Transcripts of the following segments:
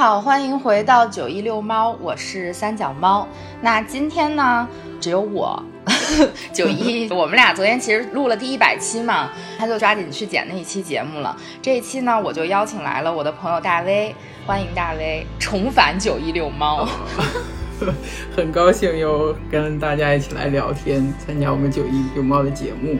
家好，欢迎回到九一遛猫，我是三脚猫。那今天呢，只有我 九一，我们俩昨天其实录了第一百期嘛，他就抓紧去剪那一期节目了。这一期呢，我就邀请来了我的朋友大威，欢迎大威重返九一遛猫。很高兴又跟大家一起来聊天，参加我们九一遛猫的节目。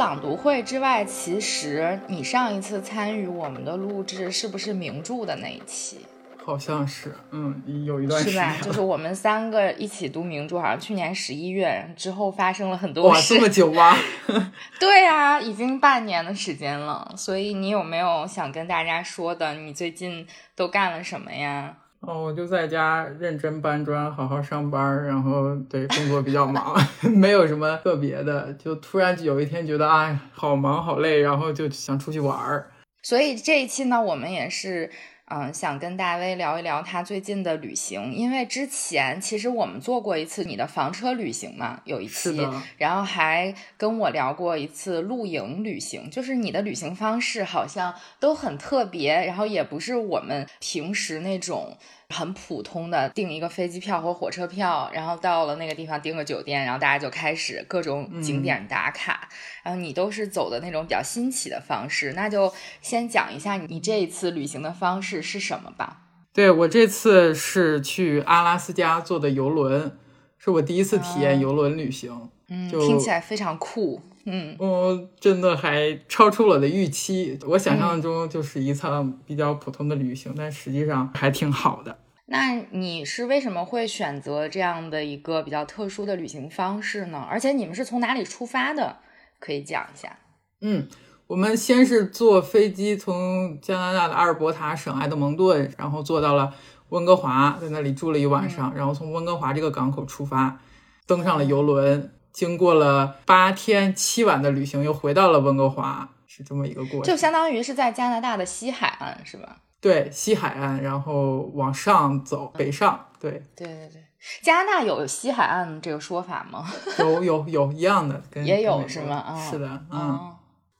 朗读会之外，其实你上一次参与我们的录制是不是名著的那一期？好像是，嗯，有一段时是吧？就是我们三个一起读名著，好像去年十一月之后发生了很多事。哇，这么久吗？对呀，已经半年的时间了。所以你有没有想跟大家说的？你最近都干了什么呀？哦，我就在家认真搬砖，好好上班，然后对工作比较忙，没有什么特别的。就突然有一天觉得，哎，好忙好累，然后就想出去玩儿。所以这一期呢，我们也是，嗯，想跟大威聊一聊他最近的旅行，因为之前其实我们做过一次你的房车旅行嘛，有一期，然后还跟我聊过一次露营旅行，就是你的旅行方式好像都很特别，然后也不是我们平时那种。很普通的订一个飞机票或火车票，然后到了那个地方订个酒店，然后大家就开始各种景点打卡。然后你都是走的那种比较新奇的方式，那就先讲一下你这一次旅行的方式是什么吧。对我这次是去阿拉斯加坐的游轮，是我第一次体验游轮旅行。嗯，听起来非常酷。嗯，我，真的还超出了我的预期。我想象中就是一趟比较普通的旅行，但实际上还挺好的。那你是为什么会选择这样的一个比较特殊的旅行方式呢？而且你们是从哪里出发的？可以讲一下。嗯，我们先是坐飞机从加拿大的阿尔伯塔省埃德蒙顿，然后坐到了温哥华，在那里住了一晚上，然后从温哥华这个港口出发，登上了游轮。经过了八天七晚的旅行，又回到了温哥华，是这么一个过程。就相当于是在加拿大的西海岸，是吧？对，西海岸，然后往上走，北上。对，对对对。加拿大有西海岸这个说法吗？有有有一样的，跟也有是吗？啊，是的，嗯。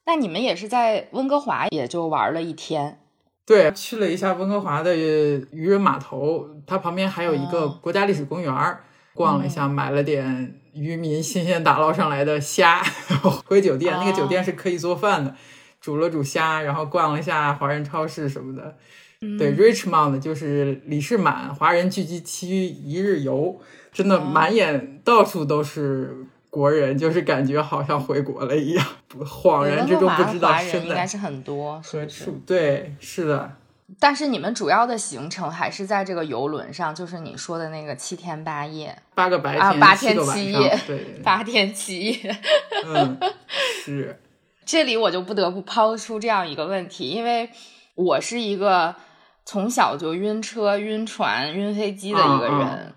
那你们也是在温哥华，也就玩了一天？对，去了一下温哥华的渔人码头，它旁边还有一个国家历史公园，逛了一下，买了点。渔民新鲜打捞上来的虾，回酒店。那个酒店是可以做饭的，煮了煮虾，然后逛了一下华人超市什么的。对，Richmond 就是李士满华人聚集区一日游，真的满眼到处都是国人，就是感觉好像回国了一样，恍然之中不知道。人应该是很多，何处？对，是的。但是你们主要的行程还是在这个游轮上，就是你说的那个七天八夜，八个白天，八天七夜，对，八天七夜。嗯，是。这里我就不得不抛出这样一个问题，因为我是一个从小就晕车、晕船、晕飞机的一个人。嗯，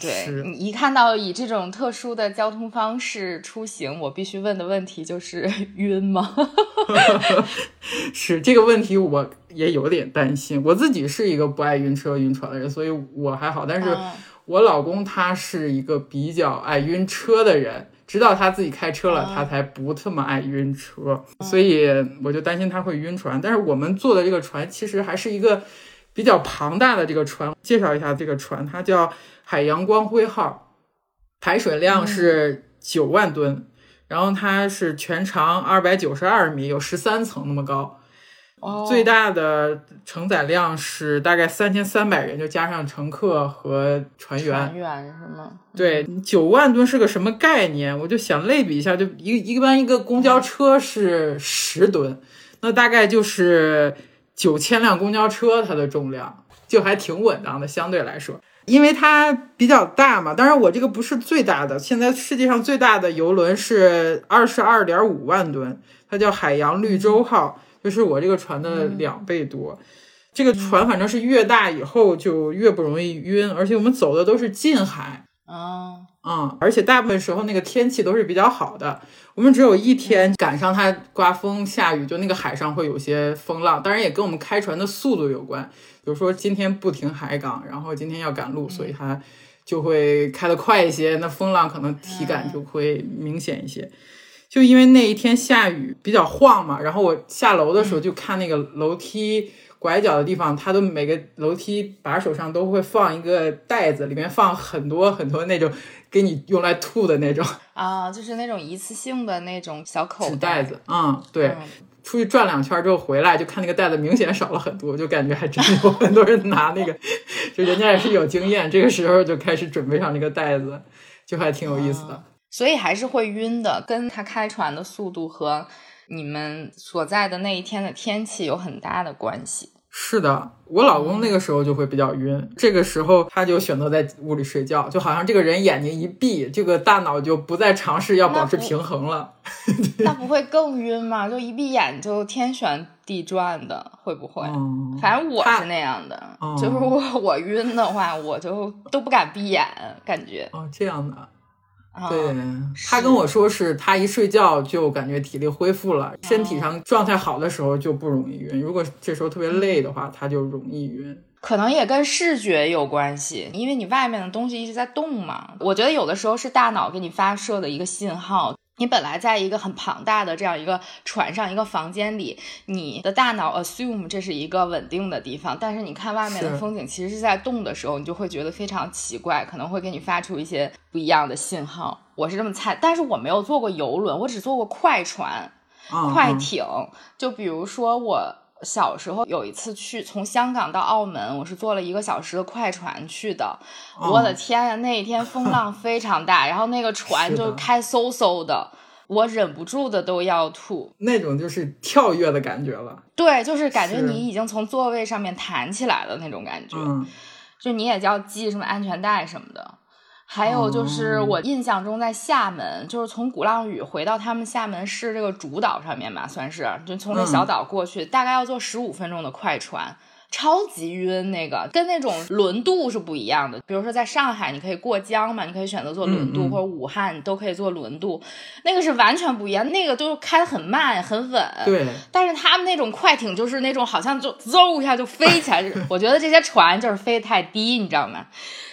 对你一看到以这种特殊的交通方式出行，我必须问的问题就是 晕吗？是这个问题，我也有点担心。我自己是一个不爱晕车、晕船的人，所以我还好。但是我老公他是一个比较爱晕车的人，直到他自己开车了，他才不这么爱晕车。所以我就担心他会晕船。但是我们坐的这个船其实还是一个比较庞大的这个船。介绍一下这个船，它叫。海洋光辉号排水量是九万吨，然后它是全长二百九十二米，有十三层那么高。哦，最大的承载量是大概三千三百人，就加上乘客和船员。船员是吗？对，九万吨是个什么概念？我就想类比一下，就一一般一个公交车是十吨，那大概就是九千辆公交车它的重量，就还挺稳当的，相对来说。因为它比较大嘛，当然我这个不是最大的。现在世界上最大的游轮是二十二点五万吨，它叫海洋绿洲号，就是我这个船的两倍多。这个船反正是越大以后就越不容易晕，而且我们走的都是近海啊，嗯，而且大部分时候那个天气都是比较好的。我们只有一天赶上它刮风下雨，就那个海上会有些风浪，当然也跟我们开船的速度有关。比如说今天不停海港，然后今天要赶路，所以它就会开得快一些，那风浪可能体感就会明显一些。就因为那一天下雨比较晃嘛，然后我下楼的时候就看那个楼梯。拐角的地方，它都每个楼梯把手上都会放一个袋子，里面放很多很多那种给你用来吐的那种啊，就是那种一次性的那种小口袋子。嗯，对，出去转两圈之后回来，就看那个袋子明显少了很多，就感觉还真有很多人拿那个，就人家也是有经验，这个时候就开始准备上那个袋子，就还挺有意思的。所以还是会晕的，跟他开船的速度和。你们所在的那一天的天气有很大的关系。是的，我老公那个时候就会比较晕，这个时候他就选择在屋里睡觉，就好像这个人眼睛一闭，这个大脑就不再尝试要保持平衡了。那不会更晕吗？就一闭眼就天旋地转的，会不会？反正我是那样的，就是我我晕的话，我就都不敢闭眼，感觉。哦，这样的。对他跟我说，是他一睡觉就感觉体力恢复了，身体上状态好的时候就不容易晕。如果这时候特别累的话，他就容易晕。可能也跟视觉有关系，因为你外面的东西一直在动嘛。我觉得有的时候是大脑给你发射的一个信号。你本来在一个很庞大的这样一个船上一个房间里，你的大脑 assume 这是一个稳定的地方，但是你看外面的风景其实是在动的时候，你就会觉得非常奇怪，可能会给你发出一些不一样的信号。我是这么猜，但是我没有坐过游轮，我只坐过快船、快艇，就比如说我。小时候有一次去从香港到澳门，我是坐了一个小时的快船去的。我的天呀，那一天风浪非常大，然后那个 船就开嗖嗖的，我忍不住的都要吐。那种就是跳跃的感觉了。对，就是感觉你已经从座位上面弹起来了那种感觉。嗯，就你也要系什么安全带什么的。还有就是我印象中在厦门，就是从鼓浪屿回到他们厦门市这个主岛上面吧，算是就从那小岛过去，大概要坐十五分钟的快船，超级晕。那个跟那种轮渡是不一样的。比如说在上海，你可以过江嘛，你可以选择坐轮渡，或者武汉你都可以坐轮渡，那个是完全不一样。那个都是开的很慢很稳，对。但是他们那种快艇就是那种好像就嗖一下就飞起来。我觉得这些船就是飞得太低，你知道吗？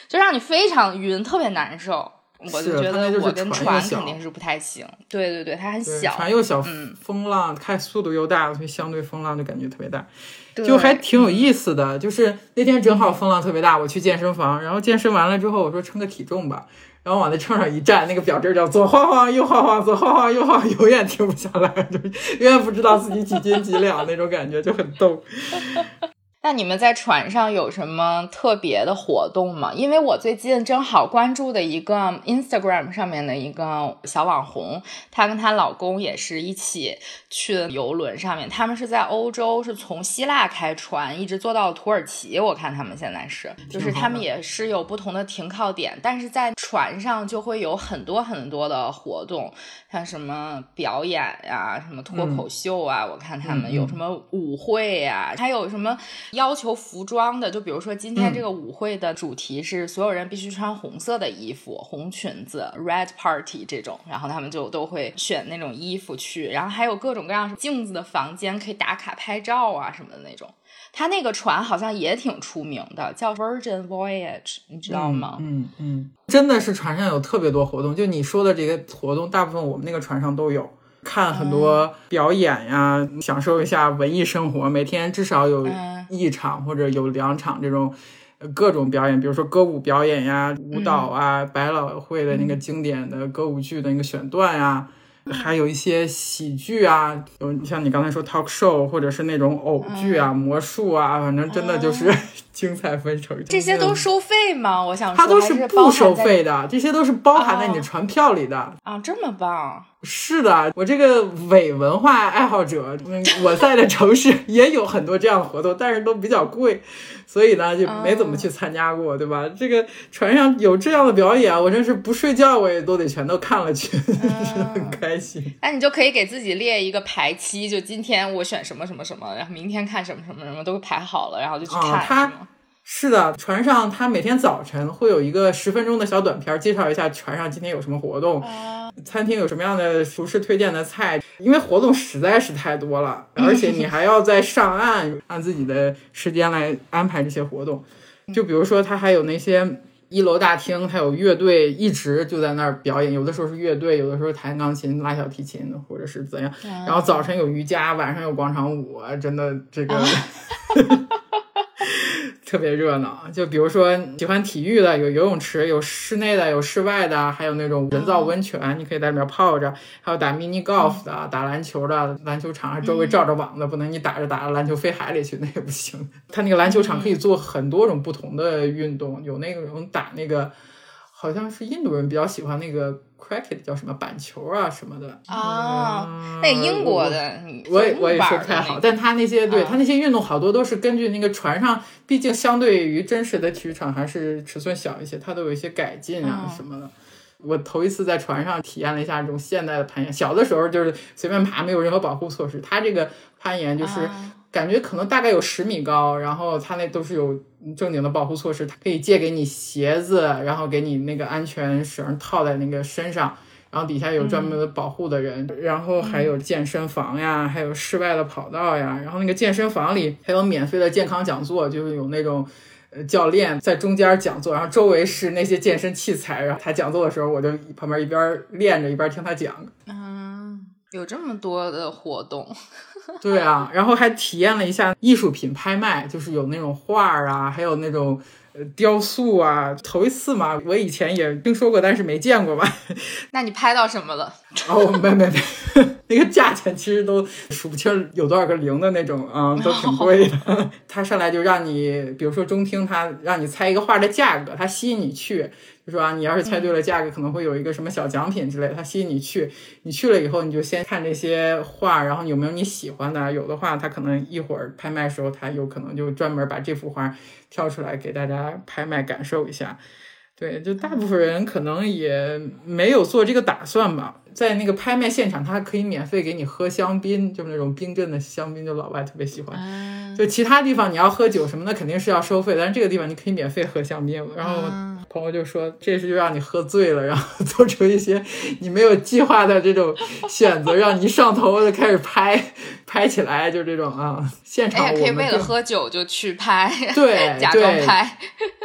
就让你非常晕，特别难受。我就觉得我跟船肯定是不太行。对对对，它很小，船又小，风浪开速度又大，所以相对风浪就感觉特别大，就还挺有意思的。就是那天正好风浪特别大，我去健身房，然后健身完了之后，我说称个体重吧，然后往那秤上一站，那个表针叫左晃晃右晃晃，左晃晃右晃，永远停不下来，就永远不知道自己几斤几两那种感觉，就很逗。那你们在船上有什么特别的活动吗？因为我最近正好关注的一个 Instagram 上面的一个小网红，她跟她老公也是一起去游轮上面，他们是在欧洲，是从希腊开船一直坐到土耳其。我看他们现在是，就是他们也是有不同的停靠点，但是在船上就会有很多很多的活动，像什么表演呀，什么脱口秀啊，我看他们有什么舞会呀，还有什么。要求服装的，就比如说今天这个舞会的主题是所有人必须穿红色的衣服，红裙子，Red Party 这种，然后他们就都会选那种衣服去，然后还有各种各样镜子的房间可以打卡拍照啊什么的那种。他那个船好像也挺出名的，叫 Virgin Voyage，你知道吗？嗯嗯，真的是船上有特别多活动，就你说的这个活动，大部分我们那个船上都有。看很多表演呀，享受一下文艺生活。每天至少有一场或者有两场这种各种表演，比如说歌舞表演呀、舞蹈啊、百老汇的那个经典的歌舞剧的那个选段呀，还有一些喜剧啊，有像你刚才说 talk show，或者是那种偶剧啊、魔术啊，反正真的就是 精彩纷呈。这些都收费吗？我想它都是不收费的，这些都是包含在你的船票里的啊，这么棒。是的，我这个伪文化爱好者，嗯，我在的城市 也有很多这样的活动，但是都比较贵，所以呢就没怎么去参加过，对吧？这个船上有这样的表演，我真是不睡觉我也都得全都看了去，很开心。那你就可以给自己列一个排期，就今天我选什么什么什么，然后明天看什么什么什么，都排好了，然后就去看。是的，船上他每天早晨会有一个十分钟的小短片，介绍一下船上今天有什么活动，餐厅有什么样的厨师推荐的菜。因为活动实在是太多了，而且你还要在上岸按自己的时间来安排这些活动。就比如说，他还有那些一楼大厅，他有乐队一直就在那儿表演，有的时候是乐队，有的时候弹钢琴、拉小提琴，或者是怎样。然后早晨有瑜伽，晚上有广场舞，真的这个。特别热闹，就比如说喜欢体育的，有游泳池，有室内的，有室外的，还有那种人造温泉，你可以在里面泡着。还有打 mini golf 的，打篮球的，篮球场周围罩着网的，不能你打着打着篮球飞海里去，那也不行。它那个篮球场可以做很多种不同的运动，有那种打那个。好像是印度人比较喜欢那个 cricket，叫什么板球啊什么的啊。那英国的，我也我也说不太好，但他那些对他那些运动好多都是根据那个船上，毕竟相对于真实的体育场还是尺寸小一些，它都有一些改进啊什么的。我头一次在船上体验了一下这种现代的攀岩，小的时候就是随便爬，没有任何保护措施。它这个攀岩就是。感觉可能大概有十米高，然后它那都是有正经的保护措施，它可以借给你鞋子，然后给你那个安全绳套在那个身上，然后底下有专门的保护的人，然后还有健身房呀，还有室外的跑道呀，然后那个健身房里还有免费的健康讲座，就是有那种呃教练在中间讲座，然后周围是那些健身器材，然后他讲座的时候，我就旁边一边练着一边听他讲。嗯，有这么多的活动。对啊，然后还体验了一下艺术品拍卖，就是有那种画儿啊，还有那种呃雕塑啊，头一次嘛，我以前也听说过，但是没见过吧？那你拍到什么了？哦，没没没，那个价钱其实都数不清有多少个零的那种啊，都挺贵的。他上来就让你，比如说中厅，他让你猜一个画的价格，他吸引你去。是吧？你要是猜对了价格，可能会有一个什么小奖品之类的，他吸引你去。你去了以后，你就先看这些画，然后有没有你喜欢的。有的话，他可能一会儿拍卖时候，他有可能就专门把这幅画挑出来给大家拍卖，感受一下。对，就大部分人可能也没有做这个打算吧。在那个拍卖现场，他还可以免费给你喝香槟，就是那种冰镇的香槟，就老外特别喜欢。就其他地方你要喝酒什么的，肯定是要收费，但是这个地方你可以免费喝香槟。然后朋友就说，这是就让你喝醉了，然后做出一些你没有计划的这种选择，让你一上头就开始拍，拍起来就这种啊。现场可以为了喝酒就去拍，对，假装拍，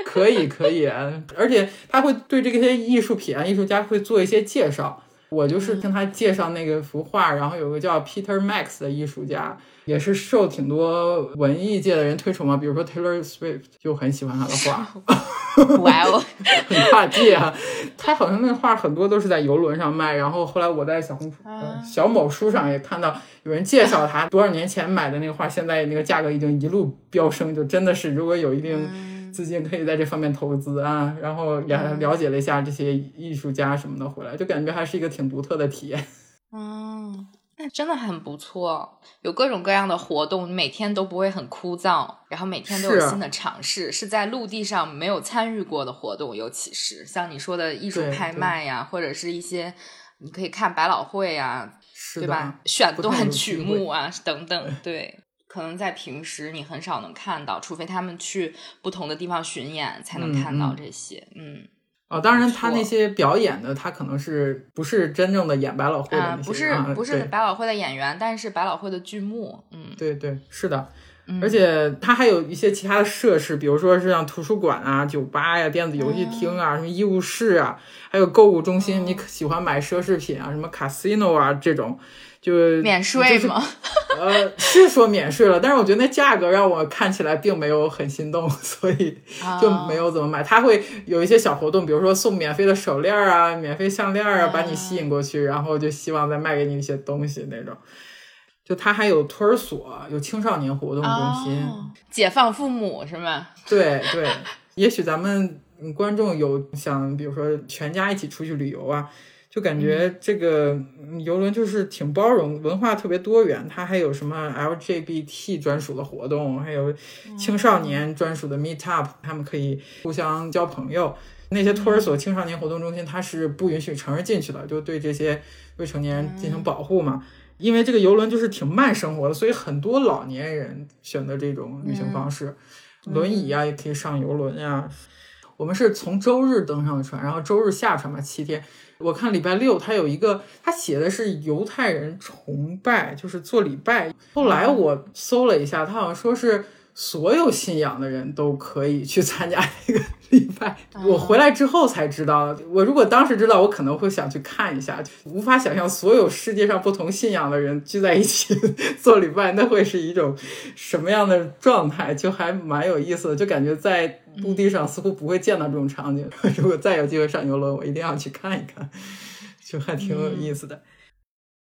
可以可以，而且他会对这些艺术品啊，艺术家会做一些介绍。我就是听他介绍那个幅画，然后有个叫 Peter Max 的艺术家，也是受挺多文艺界的人推崇嘛。比如说 Taylor Swift 就很喜欢他的画，哇哦，很跨界啊！他好像那画很多都是在游轮上卖。然后后来我在小红书、小某书上也看到有人介绍他多少年前买的那个画，现在那个价格已经一路飙升，就真的是如果有一定。资金可以在这方面投资啊，然后也了解了一下这些艺术家什么的回来，就感觉还是一个挺独特的体验。嗯，那真的很不错，有各种各样的活动，每天都不会很枯燥，然后每天都有新的尝试，是在陆地上没有参与过的活动，尤其是像你说的艺术拍卖呀，或者是一些你可以看百老汇啊，对吧？选段曲目啊等等，对。可能在平时你很少能看到，除非他们去不同的地方巡演，才能看到这些。嗯，哦，当然他那些表演的，他可能是不是真正的演百老汇的不是不是百老汇的演员，但是百老汇的剧目。嗯，对对，是的。而且他还有一些其他的设施，比如说是像图书馆啊、酒吧呀、电子游戏厅啊、什么医务室啊，还有购物中心。你喜欢买奢侈品啊，什么 casino 啊这种。就免税吗？呃，是说免税了，但是我觉得那价格让我看起来并没有很心动，所以就没有怎么买。他会有一些小活动，比如说送免费的手链啊、免费项链啊，把你吸引过去，然后就希望再卖给你一些东西那种。就他还有托儿所，有青少年活动中心，解放父母是吗？对对，也许咱们观众有想，比如说全家一起出去旅游啊。就感觉这个游轮就是挺包容，文化特别多元。它还有什么 LGBT 专属的活动，还有青少年专属的 Meet Up，他们可以互相交朋友。那些托儿所、青少年活动中心，它是不允许成人进去的，就对这些未成年人进行保护嘛。因为这个游轮就是挺慢生活的，所以很多老年人选择这种旅行方式，轮椅啊也可以上游轮呀。我们是从周日登上的船，然后周日下船嘛，七天。我看礼拜六他有一个，他写的是犹太人崇拜，就是做礼拜。后来我搜了一下，他好像说是。所有信仰的人都可以去参加这个礼拜。我回来之后才知道，我如果当时知道，我可能会想去看一下。无法想象所有世界上不同信仰的人聚在一起 做礼拜，那会是一种什么样的状态？就还蛮有意思的，就感觉在陆地上似乎不会见到这种场景。如果再有机会上游轮，我一定要去看一看，就还挺有意思的。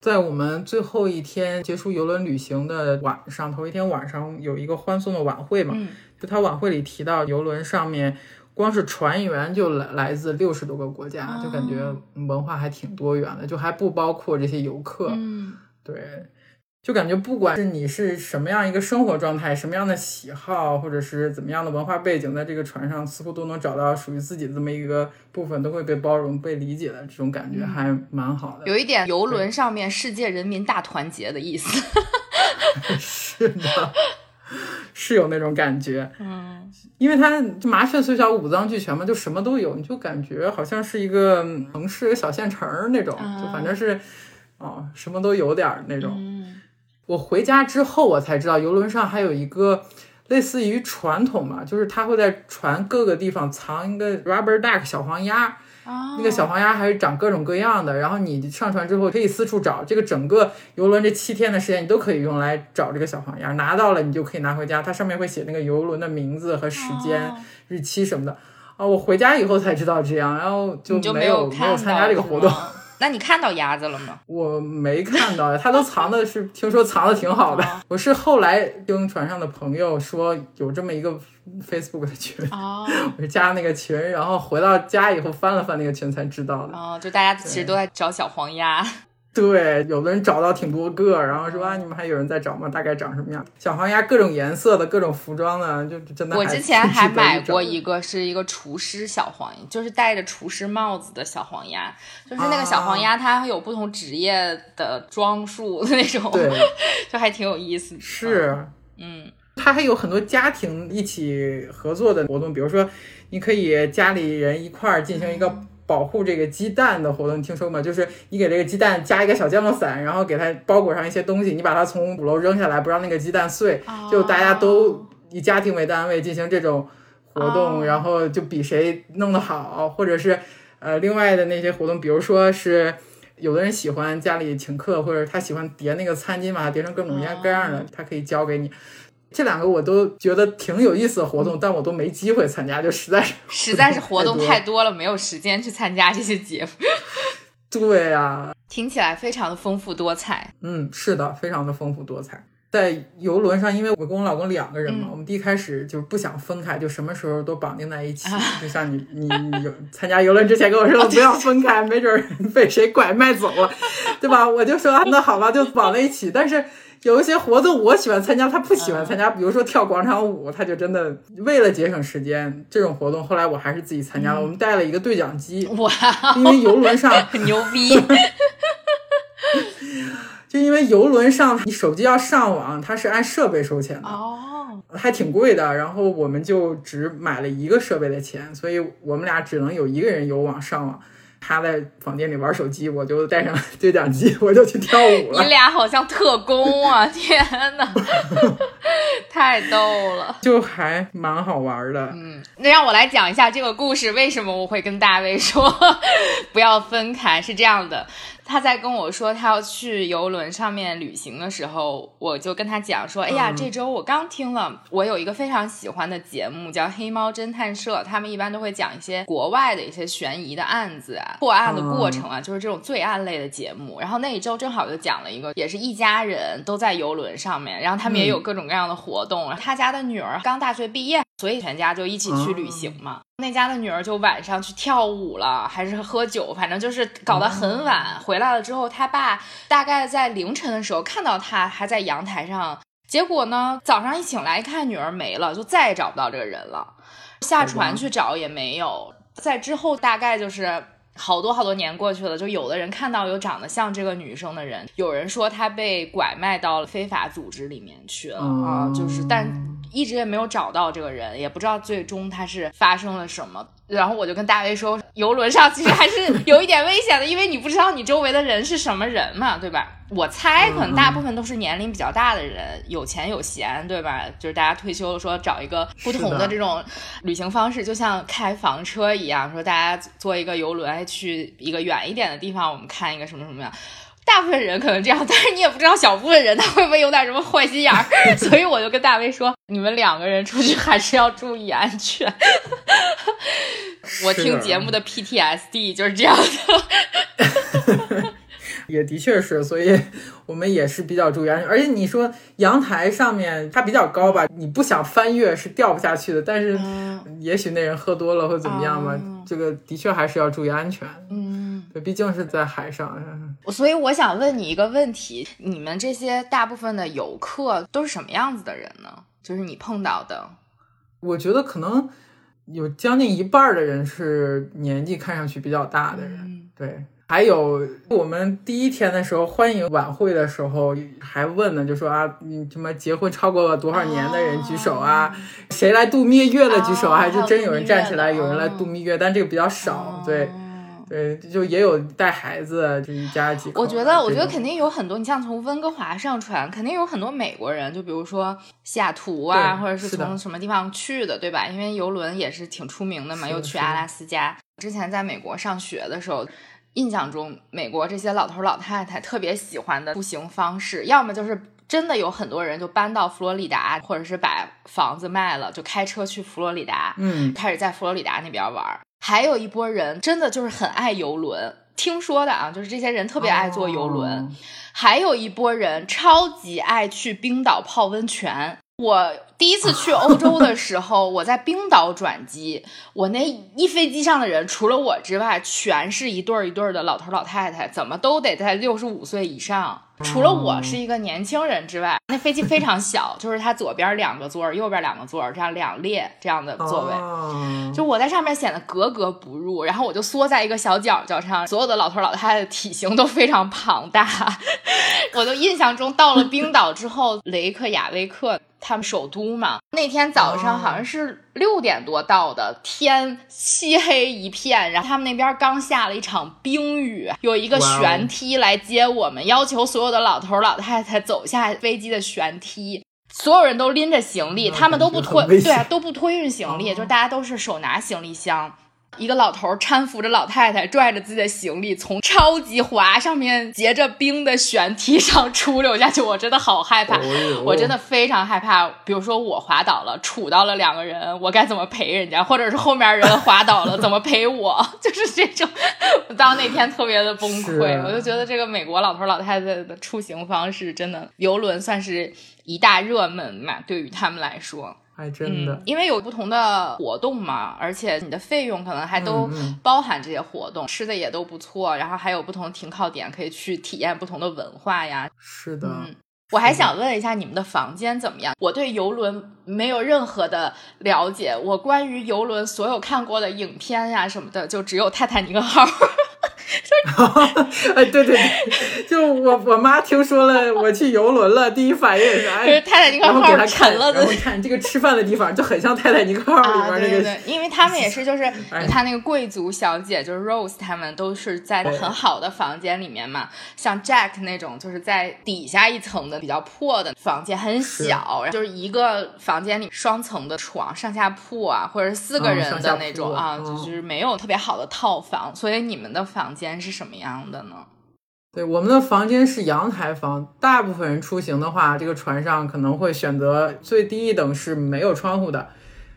在我们最后一天结束游轮旅行的晚上，头一天晚上有一个欢送的晚会嘛？就他晚会里提到，游轮上面光是船员就来来自六十多个国家，就感觉文化还挺多元的，就还不包括这些游客。嗯，对。就感觉不管是你是什么样一个生活状态，什么样的喜好，或者是怎么样的文化背景，在这个船上似乎都能找到属于自己的这么一个部分，都会被包容、被理解的这种感觉，还蛮好的。有一点游轮上面世界人民大团结的意思。是的，是有那种感觉。嗯，因为它麻雀虽小，五脏俱全嘛，就什么都有，你就感觉好像是一个城市、一个小县城那种，就反正是哦，什么都有点那种。我回家之后，我才知道游轮上还有一个类似于传统嘛，就是它会在船各个地方藏一个 rubber duck 小黄鸭，那个小黄鸭还是长各种各样的。然后你上船之后可以四处找，这个整个游轮这七天的时间你都可以用来找这个小黄鸭，拿到了你就可以拿回家，它上面会写那个游轮的名字和时间、日期什么的。啊，我回家以后才知道这样，然后就没有没有参加这个活动。那你看到鸭子了吗？我没看到呀，它都藏的是，听说藏的挺好的。我是后来听船上的朋友说有这么一个 Facebook 的群，我是加那个群，然后回到家以后翻了翻那个群才知道的。哦，就大家其实都在找小黄鸭。对，有的人找到挺多个，然后说啊，你们还有人在找吗？大概长什么样？小黄鸭各种颜色的，各种服装的，就真的。我之前还买过一个，是一个厨师小黄，就是戴着厨师帽子的小黄鸭，就是那个小黄鸭，它有不同职业的装束的那种，对，就还挺有意思。是，嗯，它还有很多家庭一起合作的活动，比如说你可以家里人一块儿进行一个。保护这个鸡蛋的活动，你听说吗？就是你给这个鸡蛋加一个小降落伞，然后给它包裹上一些东西，你把它从五楼扔下来，不让那个鸡蛋碎。就大家都以家庭为单位进行这种活动，然后就比谁弄得好，或者是呃另外的那些活动，比如说是有的人喜欢家里请客，或者他喜欢叠那个餐巾，把它叠成各种各样的，他可以交给你。这两个我都觉得挺有意思的活动，但我都没机会参加，就实在是 实在是活动太多了，没有时间去参加这些节目。对呀，听起来非常的丰富多彩。嗯，是的，非常的丰富多彩。在游轮上，因为我跟我老公两个人嘛，我们第一开始就不想分开，就什么时候都绑定在一起。就像你你有参加游轮之前跟我说不要分开，没准被谁拐卖走了，对吧？我就说那好吧，就绑在一起。但是。有一些活动我喜欢参加，他不喜欢参加。比如说跳广场舞，他就真的为了节省时间，这种活动后来我还是自己参加了。我们带了一个对讲机，哇，因为游轮上很 牛逼。就因为游轮上你手机要上网，它是按设备收钱的，哦，还挺贵的。然后我们就只买了一个设备的钱，所以我们俩只能有一个人有网上网。他在房间里玩手机，我就带上对讲机，我就去跳舞了。你俩好像特工啊！天哪，太逗了，就还蛮好玩的。嗯，那让我来讲一下这个故事，为什么我会跟大卫说 不要分开？是这样的。他在跟我说他要去游轮上面旅行的时候，我就跟他讲说：“哎呀，这周我刚听了，我有一个非常喜欢的节目叫《黑猫侦探社》，他们一般都会讲一些国外的一些悬疑的案子啊、破案的过程啊，就是这种罪案类的节目。然后那一周正好就讲了一个，也是一家人都在游轮上面，然后他们也有各种各样的活动。他家的女儿刚大学毕业，所以全家就一起去旅行嘛。那家的女儿就晚上去跳舞了，还是喝酒，反正就是搞得很晚。回来了之后，他爸大概在凌晨的时候看到他还在阳台上，结果呢，早上一醒来一看女儿没了，就再也找不到这个人了。下船去找也没有。在之后大概就是好多好多年过去了，就有的人看到有长得像这个女生的人，有人说她被拐卖到了非法组织里面去了啊，就是但。一直也没有找到这个人，也不知道最终他是发生了什么。然后我就跟大卫说，游轮上其实还是有一点危险的，因为你不知道你周围的人是什么人嘛，对吧？我猜可能大部分都是年龄比较大的人，有钱有闲，对吧？就是大家退休了，说找一个不同的这种旅行方式，就像开房车一样，说大家坐一个游轮去一个远一点的地方，我们看一个什么什么样。大部分人可能这样，但是你也不知道小部分人他会不会有点什么坏心眼儿，所以我就跟大威说，你们两个人出去还是要注意安全。我听节目的 PTSD 就是这样的。也的确是，所以 我们也是比较注意安全。而且你说阳台上面它比较高吧，你不想翻越是掉不下去的。但是也许那人喝多了或怎么样嘛，这个的确还是要注意安全。嗯，对，毕竟是在海上。所以我想问你一个问题：你们这些大部分的游客都是什么样子的人呢？就是你碰到的，我觉得可能有将近一半的人是年纪看上去比较大的人，对。还有我们第一天的时候欢迎晚会的时候还问呢，就说啊，你什么结婚超过了多少年的人举手啊？谁来度蜜月的举手？还是真有人站起来，有人来度蜜月，但这个比较少。对，对，就也有带孩子，就一家几口。我觉得，我觉得肯定有很多。你像从温哥华上船，肯定有很多美国人，就比如说西雅图啊，或者是从什么地方去的，对吧？因为游轮也是挺出名的嘛，又去阿拉斯加。之前在美国上学的时候。印象中，美国这些老头老太太特别喜欢的出行方式，要么就是真的有很多人就搬到佛罗里达，或者是把房子卖了，就开车去佛罗里达，嗯，开始在佛罗里达那边玩。还有一波人真的就是很爱游轮，听说的啊，就是这些人特别爱坐游轮。还有一波人超级爱去冰岛泡温泉。我第一次去欧洲的时候，我在冰岛转机，我那一飞机上的人，除了我之外，全是一对儿一对儿的老头老太太，怎么都得在六十五岁以上。除了我是一个年轻人之外，那飞机非常小，就是它左边两个座儿，右边两个座儿，这样两列这样的座位，就我在上面显得格格不入。然后我就缩在一个小角角上，所有的老头老太太体型都非常庞大。我就印象中到了冰岛之后，雷克雅未克。他们首都嘛，那天早上好像是六点多到的，天漆黑一片，然后他们那边刚下了一场冰雨，有一个舷梯来接我们，要求所有的老头老太太走下飞机的舷梯，所有人都拎着行李，他们都不托，对啊，都不托运行李，就是大家都是手拿行李箱。一个老头搀扶着老太太，拽着自己的行李，从超级滑上面结着冰的悬梯上出溜下去。我真的好害怕，我真的非常害怕。比如说我滑倒了，杵到了两个人，我该怎么赔人家？或者是后面人滑倒了，怎么赔我？就是这种。我当那天特别的崩溃，我就觉得这个美国老头老太太的出行方式真的，游轮算是一大热门嘛，对于他们来说。还真的，因为有不同的活动嘛，而且你的费用可能还都包含这些活动，吃的也都不错，然后还有不同停靠点可以去体验不同的文化呀。是的，我还想问一下你们的房间怎么样？我对游轮没有任何的了解，我关于游轮所有看过的影片呀什么的，就只有泰坦尼克号。哎，对对对，就我我妈听说了我去游轮了，第一反应也是哎，泰坦尼克号沉了的。看这个吃饭的地方就很像泰坦尼克号里面那个，因为他们也是就是你看那个贵族小姐就是 Rose 他们都是在很好的房间里面嘛，像 Jack 那种就是在底下一层的比较破的房间，很小，就是一个房间里双层的床上下铺啊，或者是四个人的那种啊，就是没有特别好的套房，所以你们的房。间是什么样的呢？对，我们的房间是阳台房。大部分人出行的话，这个船上可能会选择最低一等是没有窗户的，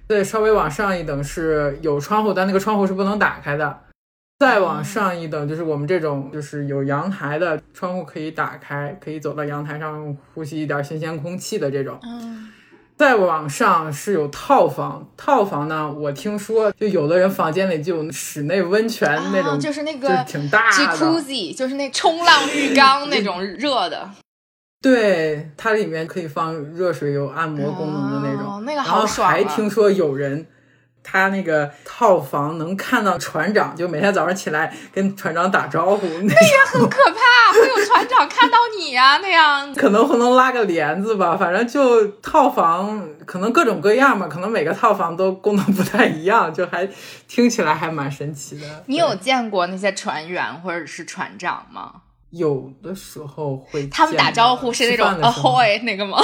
对，稍微往上一等是有窗户，但那个窗户是不能打开的。再往上一等就是我们这种，就是有阳台的窗户可以打开，可以走到阳台上呼吸一点新鲜空气的这种。嗯，再往上是有套房，套房呢，我听说就有的人房间里就有室内温泉那种，就是那个挺大的，Jacuzzi，就是那冲浪浴缸那种热的。对，它里面可以放热水，有按摩功能的那种，那个好爽。还听说有人。他那个套房能看到船长，就每天早上起来跟船长打招呼，那也很可怕，会有船长看到你呀，那样可能会能拉个帘子吧，反正就套房可能各种各样吧，可能每个套房都功能不太一样，就还听起来还蛮神奇的。你有见过那些船员或者是船长吗？有的时候会，他们打招呼是那种 ahoy 那个吗？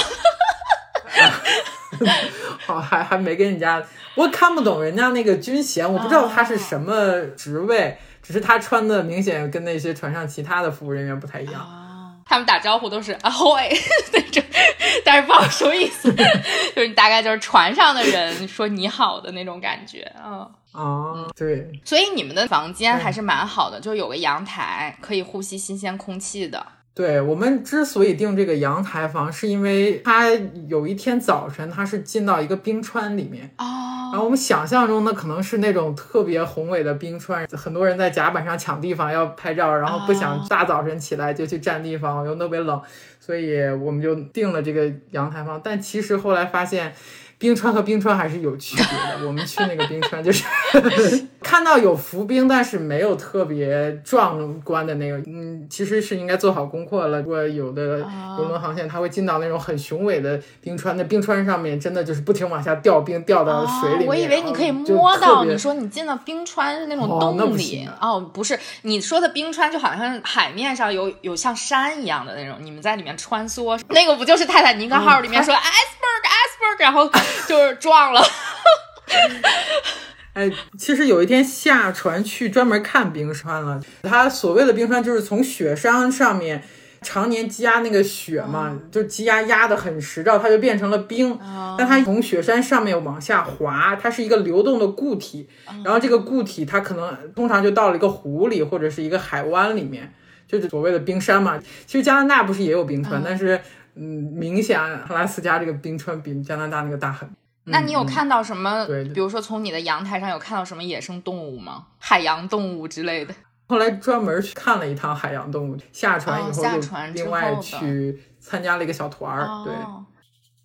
好，还还没跟人家，我看不懂人家那个军衔，我不知道他是什么职位，只是他穿的明显跟那些船上其他的服务人员不太一样。他们打招呼都是 ahoy 那种，但是不好说意思，就是大概就是船上的人说你好的那种感觉啊。哦，对。所以你们的房间还是蛮好的，就有个阳台，可以呼吸新鲜空气的。对我们之所以订这个阳台房，是因为它有一天早晨，它是进到一个冰川里面哦。然后我们想象中的可能是那种特别宏伟的冰川，很多人在甲板上抢地方要拍照，然后不想大早晨起来就去占地方，又特别冷，所以我们就订了这个阳台房。但其实后来发现。冰川和冰川还是有区别的。我们去那个冰川，就是 看到有浮冰，但是没有特别壮观的那个。嗯，其实是应该做好功课了。如果有的游轮航线，它会进到那种很雄伟的冰川，那冰川上面真的就是不停往下掉冰，掉到水里面。我以为你可以摸到。你说你进到冰川是那种洞里哦，不是，你说的冰川就好像海面上有有像山一样的那种，你们在里面穿梭，那个不就是泰坦尼克号里面说 iceberg iceberg，然后。就是撞了，哎，其实有一天下船去专门看冰川了。它所谓的冰川就是从雪山上面常年积压那个雪嘛，就积压压的很实，然后它就变成了冰。但它从雪山上面往下滑，它是一个流动的固体。然后这个固体它可能通常就到了一个湖里或者是一个海湾里面，就是所谓的冰山嘛。其实加拿大不是也有冰川，但是。嗯，明显阿拉斯加这个冰川比加拿大那个大很。那你有看到什么？对，比如说从你的阳台上有看到什么野生动物吗？海洋动物之类的。后来专门去看了一趟海洋动物，下船以后就另外去参加了一个小团儿。对。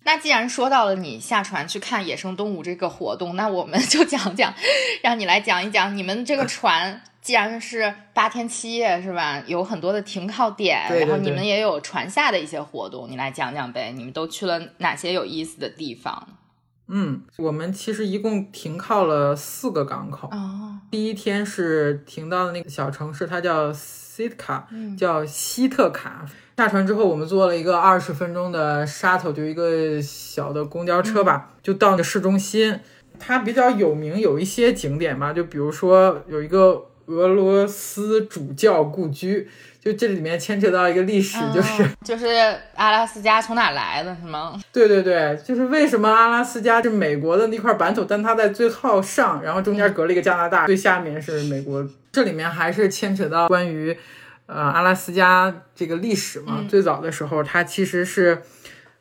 那既然说到了你下船去看野生动物这个活动，那我们就讲讲，让你来讲一讲你们这个船。既然是八天七夜是吧？有很多的停靠点，然后你们也有船下的一些活动，你来讲讲呗。你们都去了哪些有意思的地方？嗯，我们其实一共停靠了四个港口。哦，第一天是停到了那个小城市，它叫西特卡，叫西特卡。下船之后，我们坐了一个二十分钟的 shuttle，就一个小的公交车吧，就到了市中心。它比较有名，有一些景点嘛，就比如说有一个。俄罗斯主教故居，就这里面牵扯到一个历史，就是 就是阿拉斯加从哪来的，是吗？对对对，就是为什么阿拉斯加是美国的那块版图，但它在最靠上，然后中间隔了一个加拿大，最下面是美国。这里面还是牵扯到关于呃阿拉斯加这个历史嘛。最早的时候，它其实是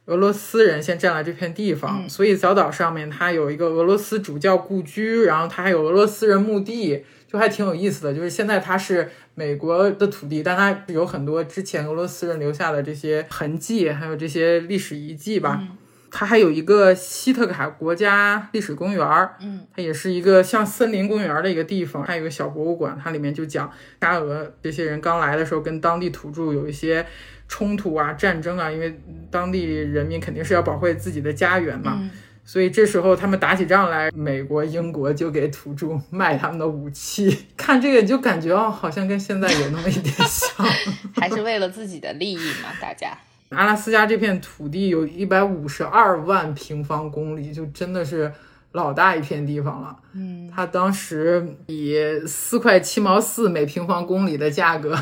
俄罗斯人先占了这片地方，所以小岛上面它有一个俄罗斯主教故居，然后它还有俄罗斯人墓地。就还挺有意思的，就是现在它是美国的土地，但它有很多之前俄罗斯人留下的这些痕迹，还有这些历史遗迹吧。它还有一个希特卡国家历史公园儿，嗯，它也是一个像森林公园的一个地方。还有一个小博物馆，它里面就讲沙俄这些人刚来的时候跟当地土著有一些冲突啊、战争啊，因为当地人民肯定是要保卫自己的家园嘛。所以这时候他们打起仗来，美国、英国就给土著卖他们的武器。看这个你就感觉哦，好像跟现在有那么一点像，还是为了自己的利益嘛？大家，阿拉斯加这片土地有一百五十二万平方公里，就真的是。老大一片地方了，嗯，他当时以四块七毛四每平方公里的价格，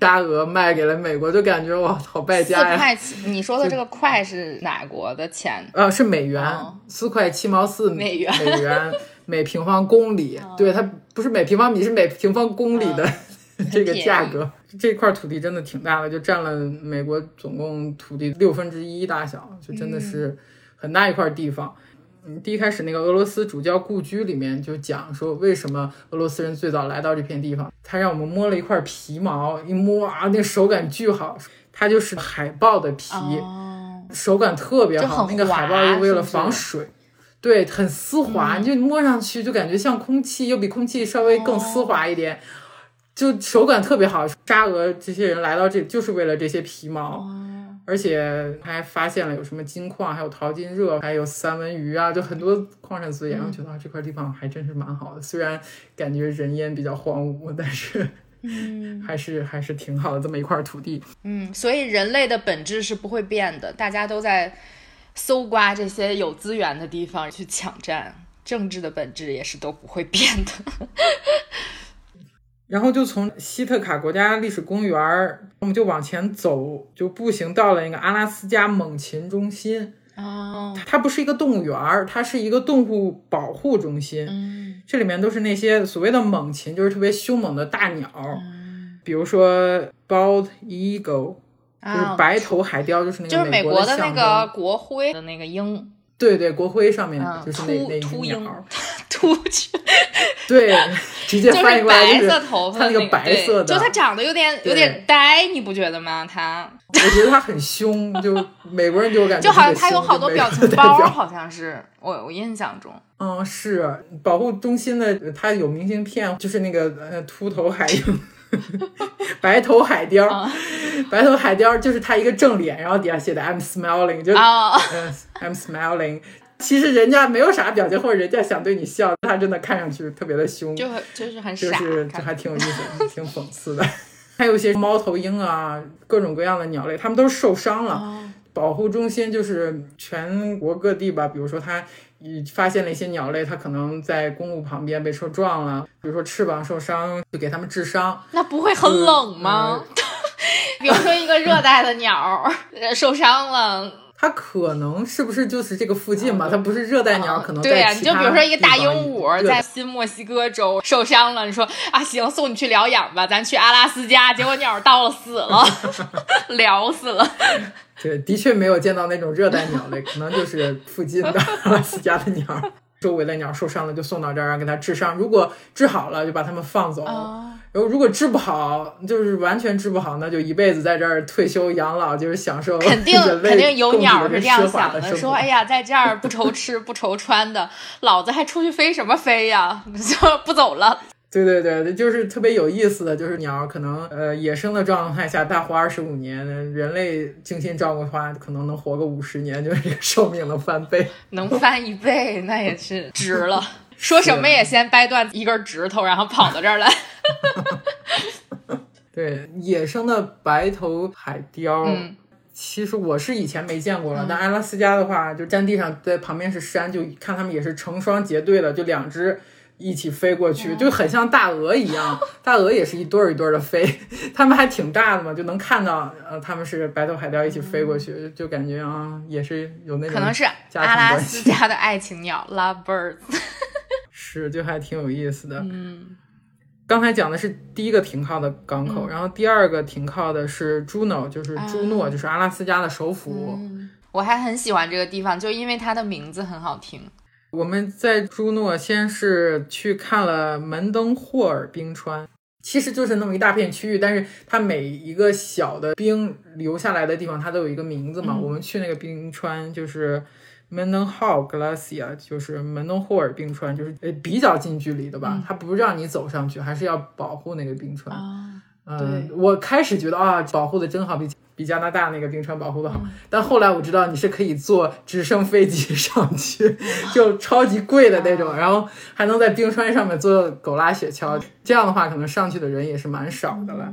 沙俄卖给了美国，就感觉哇，好败家呀！四块七，你说的这个块是哪国的钱？呃，是美元，四块七毛四美元，美元 每平方公里，对，它不是每平方米，是每平方公里的这个价格。这块土地真的挺大的，就占了美国总共土地六分之一大小，就真的是。很大一块地方。嗯，第一开始那个俄罗斯主教故居里面就讲说，为什么俄罗斯人最早来到这片地方？他让我们摸了一块皮毛，一摸啊，那手感巨好。它就是海豹的皮，手感特别好。那个海豹又为了防水，对，很丝滑，你就摸上去就感觉像空气，又比空气稍微更丝滑一点，就手感特别好。沙俄这些人来到这就是为了这些皮毛。而且还发现了有什么金矿，还有淘金热，还有三文鱼啊，就很多矿产资源。我觉得这块地方还真是蛮好的，虽然感觉人烟比较荒芜，但是，嗯，还是还是挺好的这么一块土地。嗯，所以人类的本质是不会变的，大家都在搜刮这些有资源的地方去抢占，政治的本质也是都不会变的。然后就从希特卡国家历史公园儿，我们就往前走，就步行到了那个阿拉斯加猛禽中心。哦，它不是一个动物园儿，它是一个动物保护中心。嗯，这里面都是那些所谓的猛禽，就是特别凶猛的大鸟，比如说 bald eagle，就是白头海雕，就是那个美国的那个国徽的那个鹰。对对，国徽上面就是那那秃鸟，秃去，对，直接翻译过来就是它那个白色的，就他长得有点有点呆，你不觉得吗？他，我觉得他很凶，就美国人给我感觉就好像他有好多表情包，好像是我我印象中，嗯，是保护中心的，他有明信片，就是那个呃秃头海鹰。白头海雕，白头海雕就是他一个正脸，然后底下写的 I'm smiling，就嗯 I'm smiling。其实人家没有啥表情，或者人家想对你笑，他真的看上去特别的凶，就就是很傻，就是这还挺有意思，挺讽刺的。还有一些猫头鹰啊，各种各样的鸟类，它们都受伤了。保护中心就是全国各地吧，比如说他。你发现了一些鸟类，它可能在公路旁边被车撞了，比如说翅膀受伤，就给它们治伤。那不会很冷吗？比如说一个热带的鸟受伤了，它可能是不是就是这个附近吧？它不是热带鸟，可能对呀。你就比如说一个大鹦鹉在新墨西哥州受伤了，你说啊行，送你去疗养吧，咱去阿拉斯加，结果鸟到了死了，聊死了。对，的确没有见到那种热带鸟类，可能就是附近的阿拉斯加的鸟，周围的鸟受伤了就送到这儿，然后给它治伤。如果治好了，就把它们放走。然后如果治不好，就是完全治不好，那就一辈子在这儿退休养老，就是享受肯定肯定有鸟是这样想的，说哎呀，在这儿不愁吃不愁穿的，老子还出去飞什么飞呀？就不走了。对对对，就是特别有意思的就是鸟可能呃野生的状态下大活二十五年，人类精心照顾的话，可能能活个五十年，就是寿命能翻倍，能翻一倍那也是值了。说什么也先掰断一根指头，然后跑到这儿来。对，野生的白头海雕，其实我是以前没见过了，但阿拉斯加的话，就站地上在旁边是山，就看他们也是成双结对的，就两只。一起飞过去就很像大鹅一样，大鹅也是一对儿一对儿的飞，它们还挺大的嘛，就能看到，呃，他们是白头海雕一起飞过去，就感觉啊，也是有那种可能是阿拉斯加的爱情鸟，love birds，是就还挺有意思的。嗯，刚才讲的是第一个停靠的港口，然后第二个停靠的是朱诺，就是朱诺，就是阿拉斯加的首府。我还很喜欢这个地方，就因为它的名字很好听。我们在朱诺先是去看了门登霍尔冰川，其实就是那么一大片区域，但是它每一个小的冰留下来的地方，它都有一个名字嘛。我们去那个冰川就是门登霍尔 glacier，就是门登霍尔冰川，就是呃比较近距离的吧，它不让你走上去，还是要保护那个冰川。嗯，我开始觉得啊，保护的真好，比比加拿大那个冰川保护的好。但后来我知道你是可以坐直升飞机上去，就超级贵的那种，然后还能在冰川上面坐狗拉雪橇。这样的话，可能上去的人也是蛮少的了。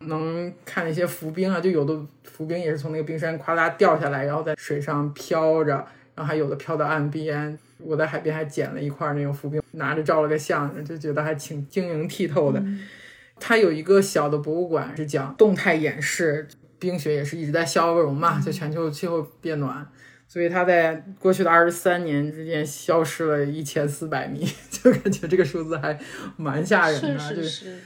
能看那些浮冰啊，就有的浮冰也是从那个冰山夸啦掉下来，然后在水上飘着，然后还有的飘到岸边。我在海边还捡了一块那种浮冰，拿着照了个相，就觉得还挺晶莹剔透的。它有一个小的博物馆，是讲动态演示冰雪，也是一直在消融嘛，就全球气候变暖，所以它在过去的二十三年之间消失了一千四百米，就感觉这个数字还蛮吓人的，就是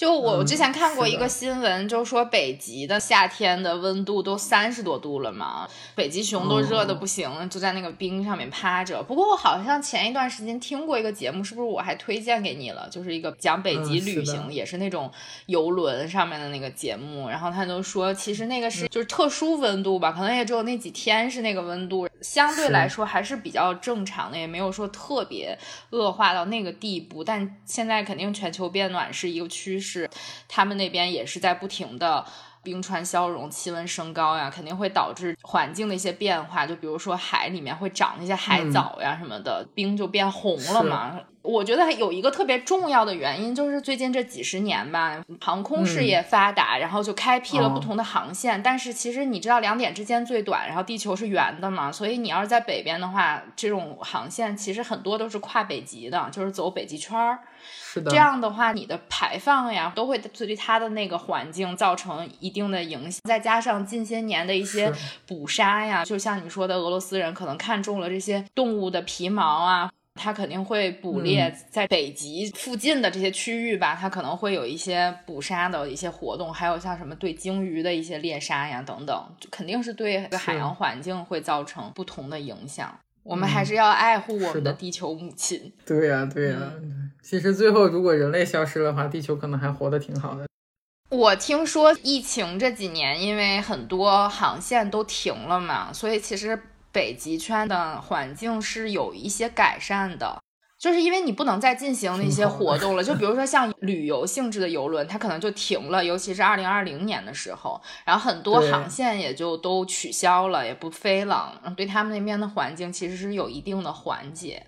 就我之前看过一个新闻，就说北极的夏天的温度都三十多度了嘛，北极熊都热的不行了，就在那个冰上面趴着。不过我好像前一段时间听过一个节目，是不是我还推荐给你了？就是一个讲北极旅行，也是那种游轮上面的那个节目。然后他就说，其实那个是就是特殊温度吧，可能也只有那几天是那个温度，相对来说还是比较正常的，也没有说特别恶化到那个地步。但现在肯定全球变暖是一个趋势。是，他们那边也是在不停的冰川消融、气温升高呀，肯定会导致环境的一些变化。就比如说海里面会长那些海藻呀什么的，冰就变红了嘛。我觉得有一个特别重要的原因，就是最近这几十年吧，航空事业发达，然后就开辟了不同的航线。但是其实你知道两点之间最短，然后地球是圆的嘛，所以你要是在北边的话，这种航线其实很多都是跨北极的，就是走北极圈儿。是的。这样的话，你的排放呀，都会对它的那个环境造成一定的影响。再加上近些年的一些捕杀呀，就像你说的，俄罗斯人可能看中了这些动物的皮毛啊。它肯定会捕猎在北极附近的这些区域吧，它可能会有一些捕杀的一些活动，还有像什么对鲸鱼的一些猎杀呀等等，肯定是对海洋环境会造成不同的影响。我们还是要爱护我们的地球母亲。对呀，对呀。其实最后如果人类消失的话，地球可能还活得挺好的。我听说疫情这几年，因为很多航线都停了嘛，所以其实。北极圈的环境是有一些改善的，就是因为你不能再进行那些活动了。就比如说像 旅游性质的游轮，它可能就停了，尤其是二零二零年的时候，然后很多航线也就都取消了，也不飞了。对他们那边的环境其实是有一定的缓解，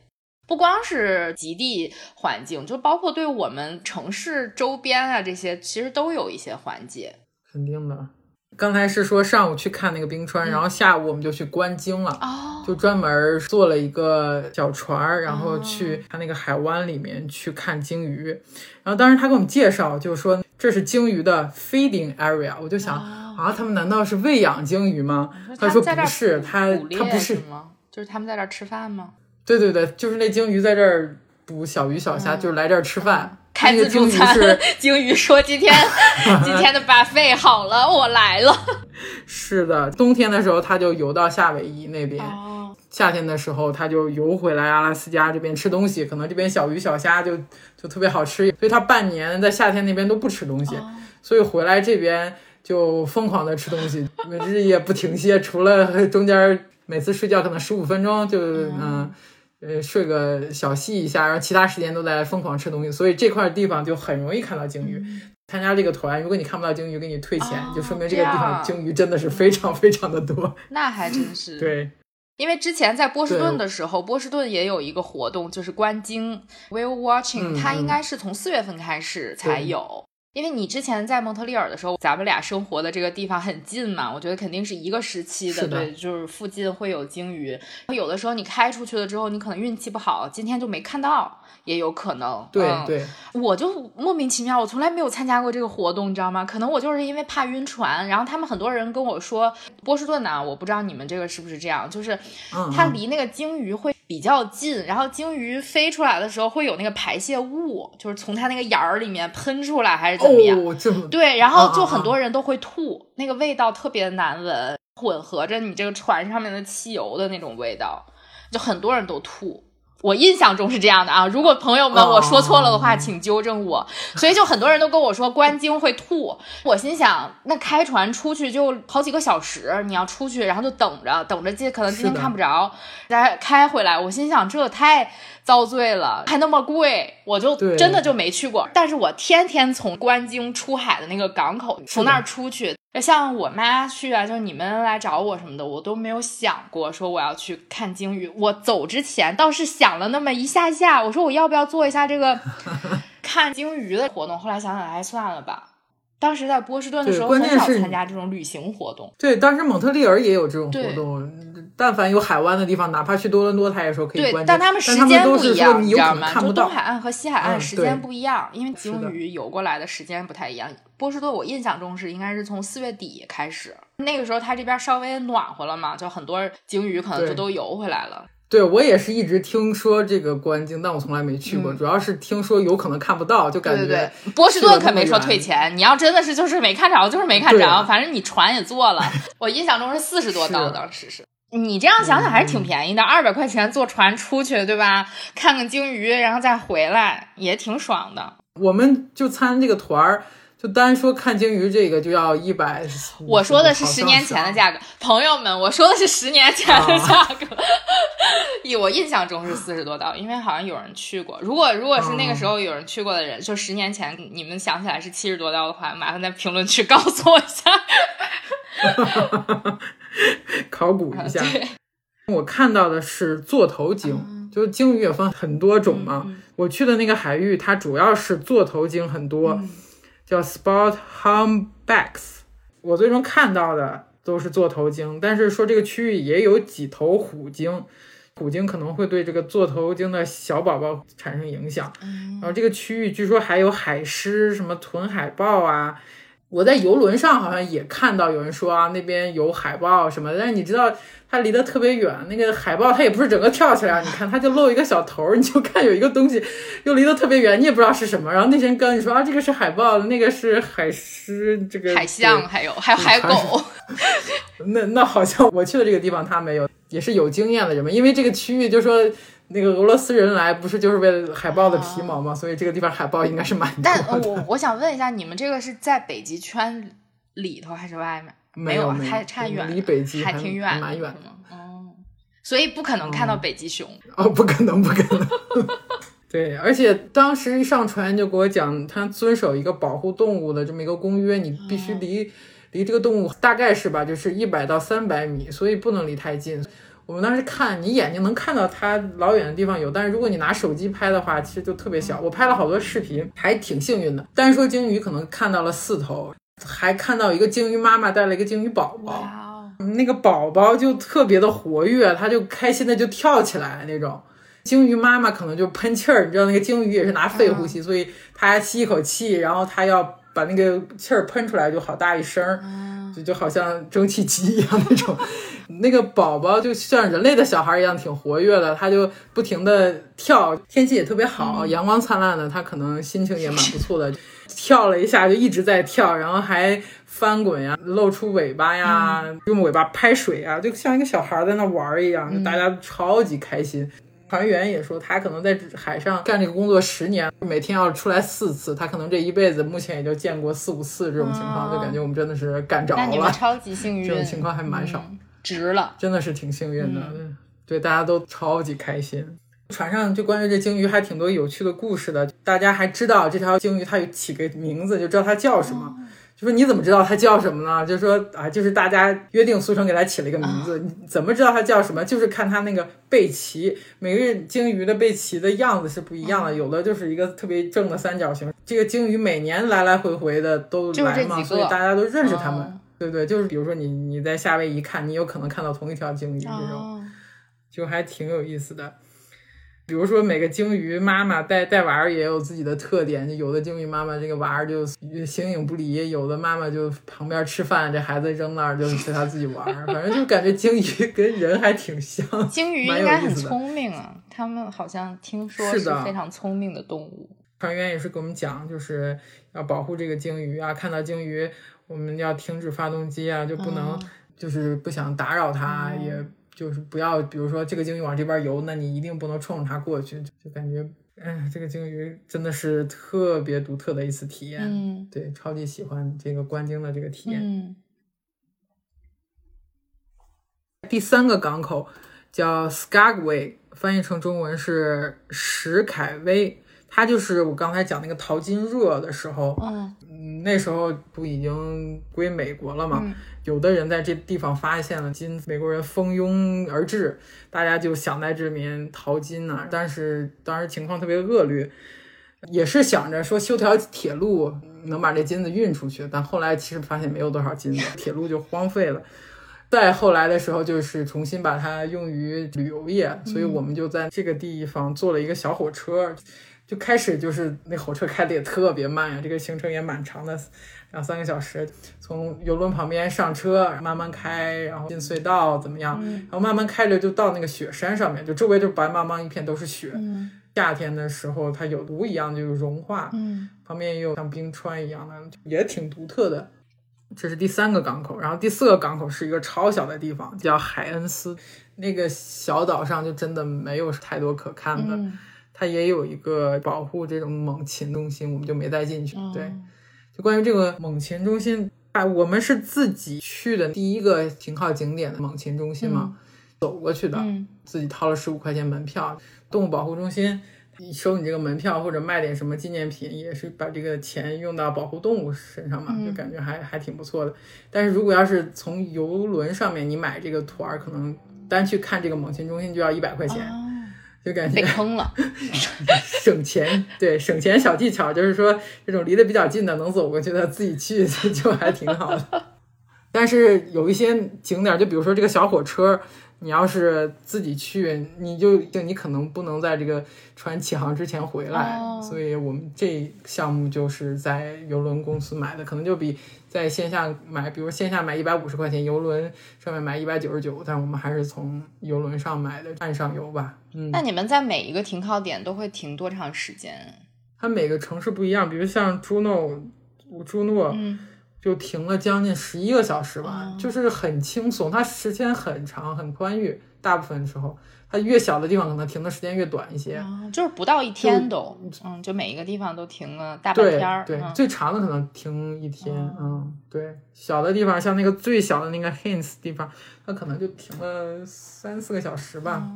不光是极地环境，就包括对我们城市周边啊这些，其实都有一些缓解。肯定的。刚才是说上午去看那个冰川，然后下午我们就去观鲸了，就专门坐了一个小船，然后去它那个海湾里面去看鲸鱼。然后当时他给我们介绍，就是说这是鲸鱼的 feeding area。我就想啊，他们难道是喂养鲸鱼吗？他说不是，他他不是吗？就是他们在这儿吃饭吗？对对对，就是那鲸鱼在这儿捕小鱼小虾，就是来这儿吃饭。开自助餐，鲸鱼说：“今天 今天的 buffet 好了，我来了。”是的，冬天的时候它就游到夏威夷那边，夏天的时候它就游回来阿拉斯加这边吃东西。可能这边小鱼小虾就就特别好吃，所以它半年在夏天那边都不吃东西，所以回来这边就疯狂的吃东西，日夜不停歇。除了中间每次睡觉可能十五分钟就嗯。呃，睡个小息一下，然后其他时间都在疯狂吃东西，所以这块地方就很容易看到鲸鱼。参加这个团，如果你看不到鲸鱼，给你退钱，就说明这个地方鲸鱼真的是非常非常的多。那还真是对，因为之前在波士顿的时候，波士顿也有一个活动，就是观鲸 （whale watching），它应该是从四月份开始才有。因为你之前在蒙特利尔的时候，咱们俩生活的这个地方很近嘛，我觉得肯定是一个时期的，对，就是附近会有鲸鱼。有的时候你开出去了之后，你可能运气不好，今天就没看到，也有可能。对对，我就莫名其妙，我从来没有参加过这个活动，你知道吗？可能我就是因为怕晕船。然后他们很多人跟我说，波士顿呢，我不知道你们这个是不是这样，就是它离那个鲸鱼会。比较近，然后鲸鱼飞出来的时候会有那个排泄物，就是从它那个眼儿里面喷出来，还是怎么样？对，然后就很多人都会吐，那个味道特别难闻，混合着你这个船上面的汽油的那种味道，就很多人都吐。我印象中是这样的啊，如果朋友们我说错了的话，请纠正我。所以就很多人都跟我说观鲸会吐，我心想那开船出去就好几个小时，你要出去，然后就等着等着，这可能今天看不着，再开回来。我心想这太遭罪了，还那么贵，我就真的就没去过。但是我天天从关京出海的那个港口从那儿出去。像我妈去啊，就是你们来找我什么的，我都没有想过说我要去看鲸鱼。我走之前倒是想了那么一下下，我说我要不要做一下这个 看鲸鱼的活动？后来想想，哎，算了吧。当时在波士顿的时候，很少参加这种旅行活动。对，当时蒙特利尔也有这种活动。但凡有海湾的地方，哪怕去多伦多，他也说可以对。但他们时间不一样，你知道吗？就东海岸和西海岸时间不一样，因为鲸鱼游过来的时间不太一样。波士顿我印象中是应该是从四月底开始，那个时候它这边稍微暖和了嘛，就很多鲸鱼可能就都游回来了。对我也是一直听说这个观鲸，但我从来没去过，主要是听说有可能看不到，就感觉。波士顿可没说退钱，你要真的是就是没看着，就是没看着，反正你船也坐了。我印象中是四十多刀，当时是。你这样想想还是挺便宜的，二百块钱坐船出去，对吧？看看鲸鱼，然后再回来，也挺爽的。我们就参这个团儿。就单说看鲸鱼这个就要一百，我说的是十年前的价格，朋友们，我说的是十年前的价格。以我印象中是四十多刀，因为好像有人去过。如果如果是那个时候有人去过的人，就十年前你们想起来是七十多刀的话，麻烦在评论区告诉我一下，考古一下。我看到的是座头鲸，就是鲸鱼也分很多种嘛。我去的那个海域，它主要是座头鲸很多。叫 Sport Humpbacks，我最终看到的都是座头鲸，但是说这个区域也有几头虎鲸，虎鲸可能会对这个座头鲸的小宝宝产生影响。然后这个区域据说还有海狮，什么豚海豹啊。我在游轮上好像也看到有人说啊，那边有海豹什么，但是你知道它离得特别远，那个海豹它也不是整个跳起来，你看它就露一个小头，你就看有一个东西又离得特别远，你也不知道是什么。然后那些人跟你说啊，这个是海豹，那个是海狮，这个海象，还有还有海狗。那那好像我去的这个地方它没有，也是有经验的人们，因为这个区域就说。那个俄罗斯人来不是就是为了海豹的皮毛吗？所以这个地方海豹应该是蛮多的。但我我想问一下，你们这个是在北极圈里头还是外面？没有，还差远，离北极还挺远，蛮远的。哦，所以不可能看到北极熊。哦，不可能，不可能。对，而且当时一上船就给我讲，他遵守一个保护动物的这么一个公约，你必须离离这个动物大概是吧，就是一百到三百米，所以不能离太近。我们当时看，你眼睛能看到它老远的地方有，但是如果你拿手机拍的话，其实就特别小。我拍了好多视频，还挺幸运的。单说鲸鱼，可能看到了四头，还看到一个鲸鱼妈妈带了一个鲸鱼宝宝，那个宝宝就特别的活跃，它就开心的就跳起来那种。鲸鱼妈妈可能就喷气儿，你知道那个鲸鱼也是拿肺呼吸，所以它吸一口气，然后它要把那个气儿喷出来，就好大一声。就就好像蒸汽机一样那种，那个宝宝就像人类的小孩一样，挺活跃的，他就不停的跳，天气也特别好，阳光灿烂的，他可能心情也蛮不错的，跳了一下就一直在跳，然后还翻滚呀，露出尾巴呀，用尾巴拍水啊，就像一个小孩在那玩一样，就大家超级开心。船员也说，他可能在海上干这个工作十年，每天要出来四次，他可能这一辈子目前也就见过四五次这种情况，就感觉我们真的是干着了。那你们超级幸运，这种情况还蛮少，值了，真的是挺幸运的。对，大家都超级开心。船上就关于这鲸鱼还挺多有趣的故事的，大家还知道这条鲸鱼它有起个名字，就知道它叫什么。就说你怎么知道它叫什么呢？就说啊，就是大家约定俗成给它起了一个名字。你怎么知道它叫什么？就是看它那个背鳍，每个鲸鱼的背鳍的样子是不一样的，有的就是一个特别正的三角形。这个鲸鱼每年来来回回的都来嘛，所以大家都认识它们，对不对？就是比如说你你在夏威夷看，你有可能看到同一条鲸鱼这种，就还挺有意思的。比如说，每个鲸鱼妈妈带带娃儿也有自己的特点。有的鲸鱼妈妈这个娃儿就形影不离，有的妈妈就旁边吃饭，这孩子扔那儿就随他自己玩儿。反正就感觉鲸鱼跟人还挺像。鲸鱼应该很聪明啊，他们好像听说是非常聪明的动物。船员也是给我们讲，就是要保护这个鲸鱼啊，看到鲸鱼我们要停止发动机啊，就不能就是不想打扰它也。就是不要，比如说这个鲸鱼往这边游，那你一定不能冲着它过去，就感觉，哎，这个鲸鱼真的是特别独特的一次体验。嗯，对，超级喜欢这个观鲸的这个体验。嗯。第三个港口叫 Skagway，翻译成中文是史凯威，它就是我刚才讲那个淘金热的时候，嗯，那时候不已经归美国了吗？有的人在这地方发现了金，美国人蜂拥而至，大家就想在这里面淘金呢。但是当时情况特别恶劣，也是想着说修条铁路能把这金子运出去，但后来其实发现没有多少金子，铁路就荒废了。再后来的时候，就是重新把它用于旅游业，所以我们就在这个地方做了一个小火车，就开始就是那火车开的也特别慢呀，这个行程也蛮长的，两三个小时，从游轮旁边上车，慢慢开，然后进隧道怎么样，然后慢慢开着就到那个雪山上面，就周围就白茫茫一片都是雪。夏天的时候，它有毒一样就融化，嗯，旁边也有像冰川一样的，也挺独特的。这是第三个港口，然后第四个港口是一个超小的地方，叫海恩斯。那个小岛上就真的没有太多可看的，它也有一个保护这种猛禽中心，我们就没再进去。对，就关于这个猛禽中心，啊，我们是自己去的第一个停靠景点的猛禽中心嘛，走过去的，自己掏了十五块钱门票。动物保护中心收你这个门票，或者卖点什么纪念品，也是把这个钱用到保护动物身上嘛，就感觉还还挺不错的。但是如果要是从游轮上面你买这个团，可能单去看这个猛禽中心就要一百块钱，就感觉被坑了。省钱，对，省钱小技巧就是说，这种离得比较近的能走过去的自己去 就还挺好的。但是有一些景点，就比如说这个小火车。你要是自己去，你就就你可能不能在这个船起航之前回来，所以我们这项目就是在游轮公司买的，可能就比在线下买，比如线下买一百五十块钱，游轮上面买一百九十九，但我们还是从游轮上买的，岸上游吧。嗯，那你们在每一个停靠点都会停多长时间？它每个城市不一样，比如像朱诺，朱诺。就停了将近十一个小时吧，就是很轻松，它时间很长很宽裕，大部分时候它越小的地方可能停的时间越短一些，就是不到一天都，嗯，就每一个地方都停了大半天儿，对，最长的可能停一天，嗯，对，小的地方像那个最小的那个 Hints 地方，它可能就停了三四个小时吧，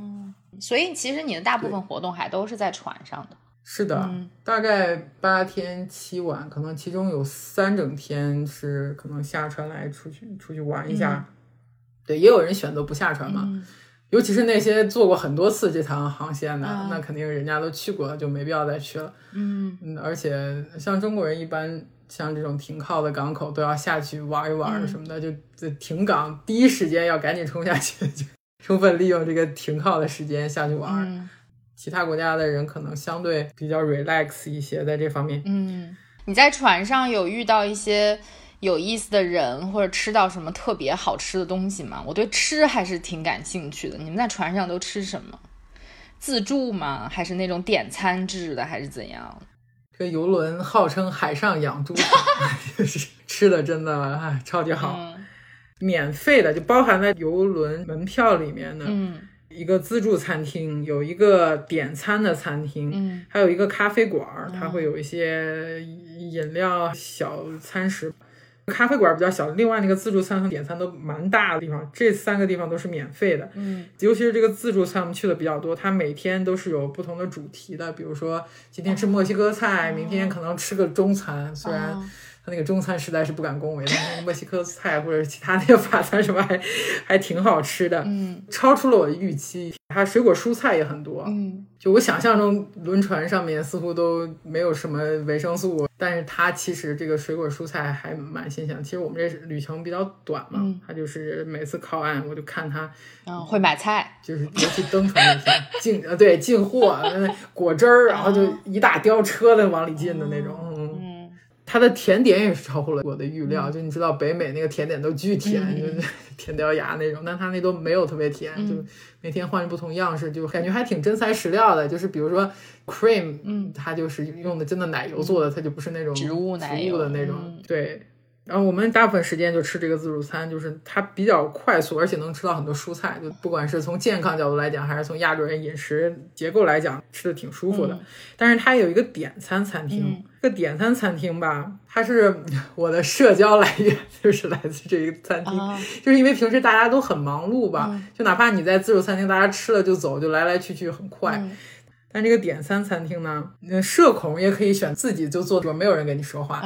所以其实你的大部分活动还都是在船上的。是的，大概八天七晚，可能其中有三整天是可能下船来出去出去玩一下。对，也有人选择不下船嘛，尤其是那些做过很多次这趟航线的，那肯定人家都去过了，就没必要再去了。嗯嗯，而且像中国人一般，像这种停靠的港口都要下去玩一玩什么的，就停港第一时间要赶紧冲下去，就充分利用这个停靠的时间下去玩。其他国家的人可能相对比较 relax 一些，在这方面。嗯，你在船上有遇到一些有意思的人，或者吃到什么特别好吃的东西吗？我对吃还是挺感兴趣的。你们在船上都吃什么？自助吗？还是那种点餐制的，还是怎样？这个游轮号称海上养猪场，就是吃的真的哎超级好，免费的就包含在游轮门票里面的。嗯。一个自助餐厅，有一个点餐的餐厅，嗯，还有一个咖啡馆儿，它会有一些饮料、小餐食。咖啡馆比较小，另外那个自助餐和点餐都蛮大的地方，这三个地方都是免费的，嗯，尤其是这个自助餐，我们去的比较多，它每天都是有不同的主题的，比如说今天吃墨西哥菜，明天可能吃个中餐，虽然。他那个中餐实在是不敢恭维，但那个墨西哥菜或者其他那个法餐什么还还挺好吃的，嗯，超出了我的预期。它水果蔬菜也很多，嗯，就我想象中轮船上面似乎都没有什么维生素，但是它其实这个水果蔬菜还蛮新鲜。其实我们这旅程比较短嘛，它就是每次靠岸我就看它，嗯，会买菜，就是尤其登船那天进呃对进货果汁儿，然后就一大吊车的往里进的那种，嗯。它的甜点也是超乎了我的预料，就你知道北美那个甜点都巨甜，就是甜掉牙那种，但它那都没有特别甜，就每天换着不同样式，就感觉还挺真材实料的。就是比如说 cream，嗯，它就是用的真的奶油做的，它就不是那种植物奶油的那种，对。然后我们大部分时间就吃这个自助餐，就是它比较快速，而且能吃到很多蔬菜。就不管是从健康角度来讲，还是从亚洲人饮食结构来讲，吃的挺舒服的。但是它有一个点餐餐厅，这个点餐餐厅吧，它是我的社交来源，就是来自这个餐厅，就是因为平时大家都很忙碌吧，就哪怕你在自助餐厅，大家吃了就走，就来来去去很快。但这个点餐餐厅呢，那社恐也可以选自己就坐桌，没有人跟你说话。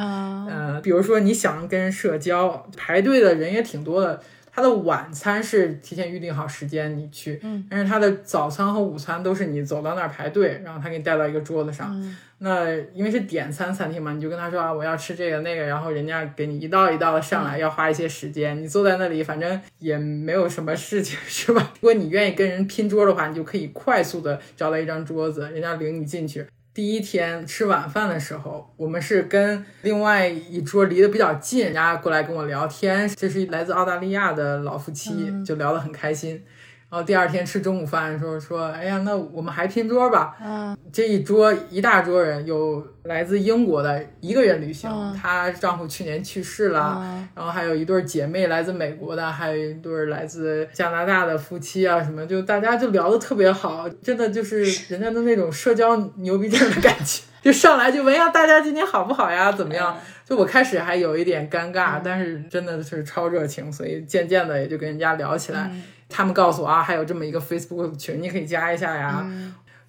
呃，比如说你想跟人社交，排队的人也挺多的，它的晚餐是提前预定好时间你去，嗯，但是他的早餐和午餐都是你走到那儿排队，然后他给你带到一个桌子上。那因为是点餐餐厅嘛，你就跟他说啊，我要吃这个那个，然后人家给你一道一道的上来，要花一些时间。你坐在那里，反正也没有什么事情，是吧？如果你愿意跟人拼桌的话，你就可以快速的找到一张桌子，人家领你进去。第一天吃晚饭的时候，我们是跟另外一桌离得比较近，人家过来跟我聊天，这是来自澳大利亚的老夫妻，就聊得很开心。然后第二天吃中午饭的时候说：“哎呀，那我们还拼桌吧。”嗯，这一桌一大桌人，有来自英国的一个人旅行，她丈夫去年去世了，然后还有一对姐妹来自美国的，还有一对来自加拿大的夫妻啊，什么就大家就聊得特别好，真的就是人家的那种社交牛逼症的感觉，就上来就问呀，大家今天好不好呀？怎么样？就我开始还有一点尴尬，但是真的是超热情，所以渐渐的也就跟人家聊起来。他们告诉我啊，还有这么一个 Facebook 群，你可以加一下呀。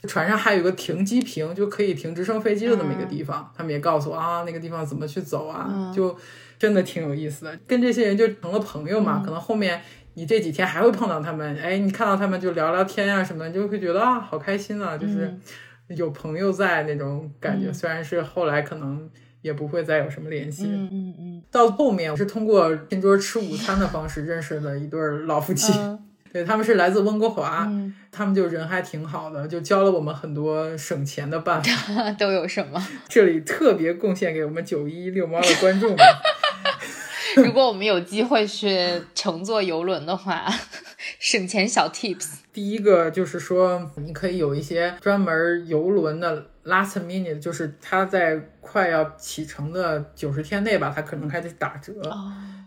船上还有个停机坪，就可以停直升飞机的那么一个地方。他们也告诉我啊，那个地方怎么去走啊，就真的挺有意思的。跟这些人就成了朋友嘛。可能后面你这几天还会碰到他们，哎，你看到他们就聊聊天啊什么，就会觉得啊，好开心啊，就是有朋友在那种感觉。虽然是后来可能也不会再有什么联系。嗯嗯嗯。到后面我是通过拼桌吃午餐的方式认识了一对老夫妻。对，他们是来自温哥华，他们就人还挺好的，就教了我们很多省钱的办法。都有什么？这里特别贡献给我们九一遛猫的观众们。如果我们有机会去乘坐游轮的话，省钱小 tips。第一个就是说，你可以有一些专门游轮的 last minute，就是它在快要启程的九十天内吧，它可能开始打折。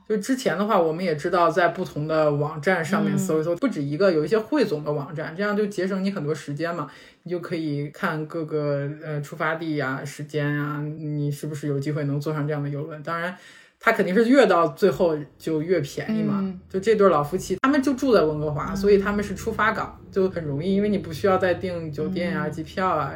就之前的话，我们也知道，在不同的网站上面搜一搜，不止一个，有一些汇总的网站，这样就节省你很多时间嘛。你就可以看各个呃出发地呀、时间啊，你是不是有机会能坐上这样的游轮？当然，它肯定是越到最后就越便宜嘛。就这对老夫妻，他们就住在温哥华，所以他们是出发港，就很容易，因为你不需要再订酒店啊、机票啊。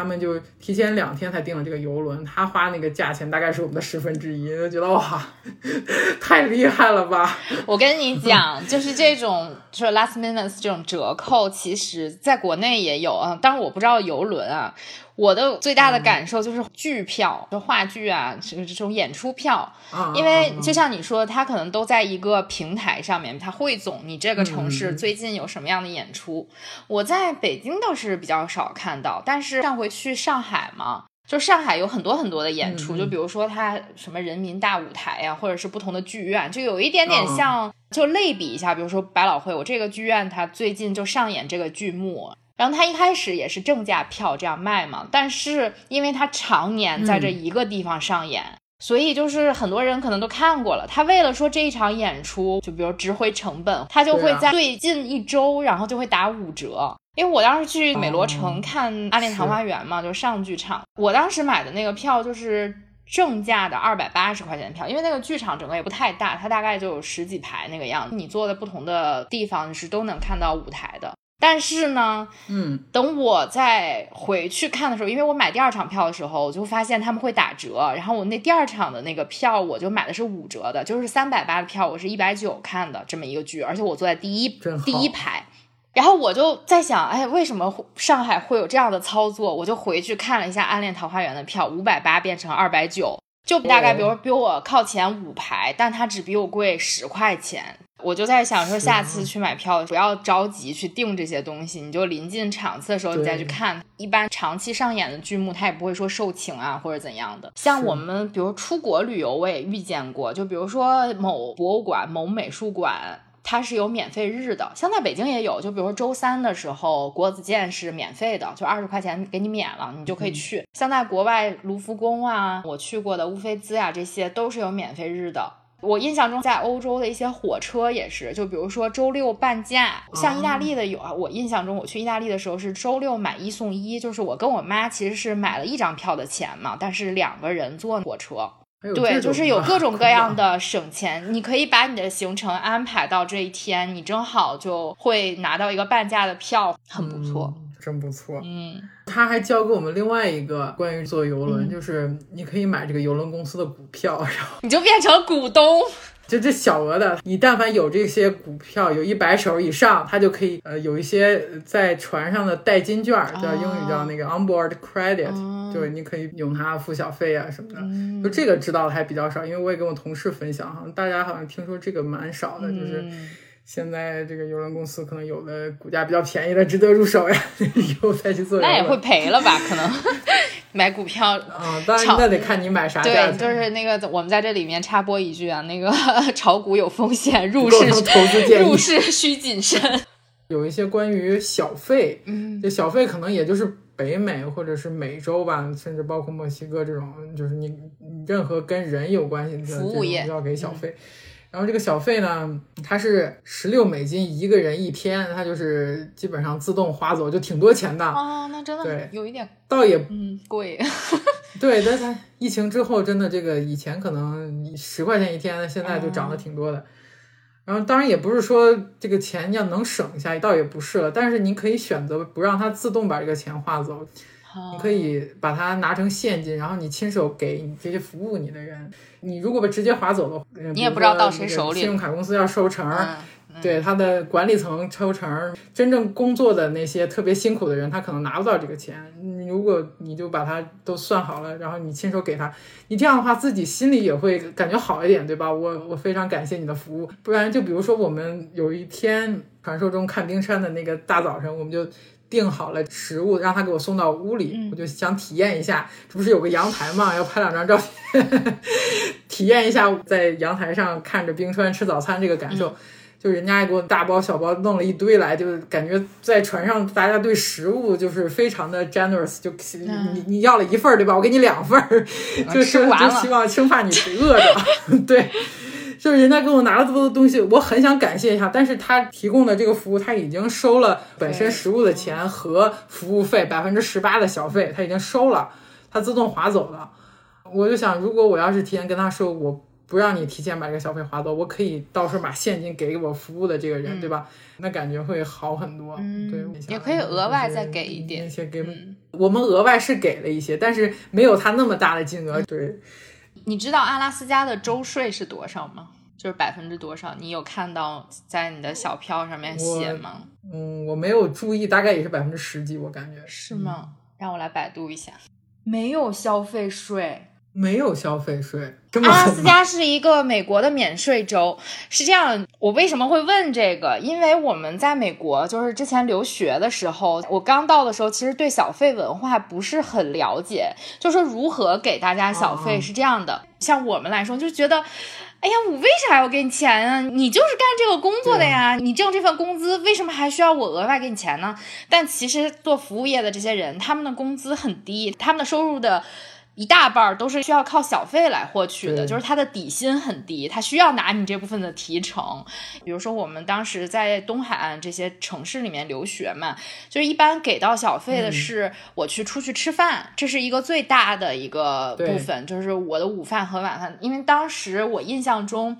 他们就提前两天才订了这个游轮，他花那个价钱大概是我们的十分之一，就觉得哇，太厉害了吧！我跟你讲，就是这种就是 last minute 这种折扣，其实在国内也有啊，但是我不知道游轮啊。我的最大的感受就是剧票，就话剧啊，这这种演出票，因为就像你说，它可能都在一个平台上面，它汇总你这个城市最近有什么样的演出。我在北京倒是比较少看到，但是上回去上海嘛，就上海有很多很多的演出，就比如说它什么人民大舞台呀，或者是不同的剧院，就有一点点像，就类比一下，比如说百老汇，我这个剧院它最近就上演这个剧目。然后他一开始也是正价票这样卖嘛，但是因为他常年在这一个地方上演，所以就是很多人可能都看过了。他为了说这一场演出，就比如值回成本，他就会在最近一周，然后就会打五折。因为我当时去美罗城看《暗恋桃花源》嘛，就上剧场，我当时买的那个票就是正价的二百八十块钱的票，因为那个剧场整个也不太大，它大概就有十几排那个样子，你坐在不同的地方是都能看到舞台的。但是呢，嗯，等我再回去看的时候，因为我买第二场票的时候，我就发现他们会打折，然后我那第二场的那个票，我就买的是五折的，就是三百八的票，我是一百九看的这么一个剧，而且我坐在第一第一排，然后我就在想，哎，为什么上海会有这样的操作？我就回去看了一下《暗恋桃花源》的票，五百八变成二百九，就大概比如比我靠前五排，但它只比我贵十块钱。我就在想说，下次去买票不要着急去订这些东西，你就临近场次的时候你再去看。一般长期上演的剧目，它也不会说售罄啊或者怎样的。像我们比如出国旅游，我也遇见过，就比如说某博物馆、某美术馆，它是有免费日的。像在北京也有，就比如说周三的时候，国子监是免费的，就二十块钱给你免了，你就可以去。像在国外，卢浮宫啊，我去过的乌菲兹啊，这些都是有免费日的。我印象中，在欧洲的一些火车也是，就比如说周六半价，像意大利的有啊。我印象中，我去意大利的时候是周六买一送一，就是我跟我妈其实是买了一张票的钱嘛，但是两个人坐火车。对，就是有各种各 样的省钱，你可以把你的行程安排到这一天，你正好就会拿到一个半价的票，很不错。真不错，嗯，他还教给我们另外一个关于坐游轮，就是你可以买这个游轮公司的股票，然后你就变成股东。就这小额的，你但凡有这些股票，有一百手以上，它就可以呃有一些在船上的代金券，叫英语叫那个 onboard credit，就是你可以用它付小费啊什么的。就这个知道的还比较少，因为我也跟我同事分享，好像大家好像听说这个蛮少的，就是现在这个邮轮公司可能有的股价比较便宜的值得入手呀，以后再去做。那也会赔了吧？可能。买股票啊，当然那得看你买啥对，就是那个，我们在这里面插播一句啊，那个 炒股有风险，入市投资建议，入市需谨慎。有一些关于小费，嗯，这小费可能也就是北美或者是美洲吧，甚至包括墨西哥这种，就是你任何跟人有关系的服务业要给小费。然后这个小费呢，它是十六美金一个人一天，它就是基本上自动划走，就挺多钱的。哦，那真的对，有一点倒也嗯贵。对，但是疫情之后，真的这个以前可能十块钱一天，现在就涨得挺多的。然后当然也不是说这个钱要能省下，倒也不是了。但是您可以选择不让它自动把这个钱划走。你可以把它拿成现金，然后你亲手给你这些服务你的人。你如果把直接划走的，你也不知道到谁手里。信用卡公司要收成，对他的管理层抽成。真正工作的那些特别辛苦的人，他可能拿不到这个钱。如果你就把它都算好了，然后你亲手给他，你这样的话自己心里也会感觉好一点，对吧？我我非常感谢你的服务。不然就比如说我们有一天传说中看冰山的那个大早晨，我们就。订好了食物，让他给我送到屋里，我就想体验一下，这不是有个阳台嘛，要拍两张照片，体验一下在阳台上看着冰川吃早餐这个感受。就人家给我大包小包弄了一堆来，就感觉在船上大家对食物就是非常的 generous，就你你要了一份儿对吧？我给你两份儿，就是就希望生怕你饿着，对。就是人家给我拿了这么多东西，我很想感谢一下，但是他提供的这个服务，他已经收了本身食物的钱和服务费百分之十八的小费，他已经收了，他自动划走了。我就想，如果我要是提前跟他说，我不让你提前把这个小费划走，我可以到时候把现金给我服务的这个人，对吧？那感觉会好很多。对，也可以额外再给一点。些给我们额外是给了一些，但是没有他那么大的金额。对。你知道阿拉斯加的州税是多少吗？就是百分之多少？你有看到在你的小票上面写吗？嗯，我没有注意，大概也是百分之十几，我感觉是吗？让我来百度一下，没有消费税。没有消费税，阿拉斯加是一个美国的免税州。是这样，我为什么会问这个？因为我们在美国，就是之前留学的时候，我刚到的时候，其实对小费文化不是很了解。就说如何给大家小费是这样的，像我们来说，就觉得，哎呀，我为啥要给你钱啊？你就是干这个工作的呀，你挣这份工资，为什么还需要我额外给你钱呢？但其实做服务业的这些人，他们的工资很低，他们的收入的。一大半都是需要靠小费来获取的，就是他的底薪很低，他需要拿你这部分的提成。比如说我们当时在东海岸这些城市里面留学嘛，就是一般给到小费的是我去出去吃饭，这是一个最大的一个部分，就是我的午饭和晚饭。因为当时我印象中，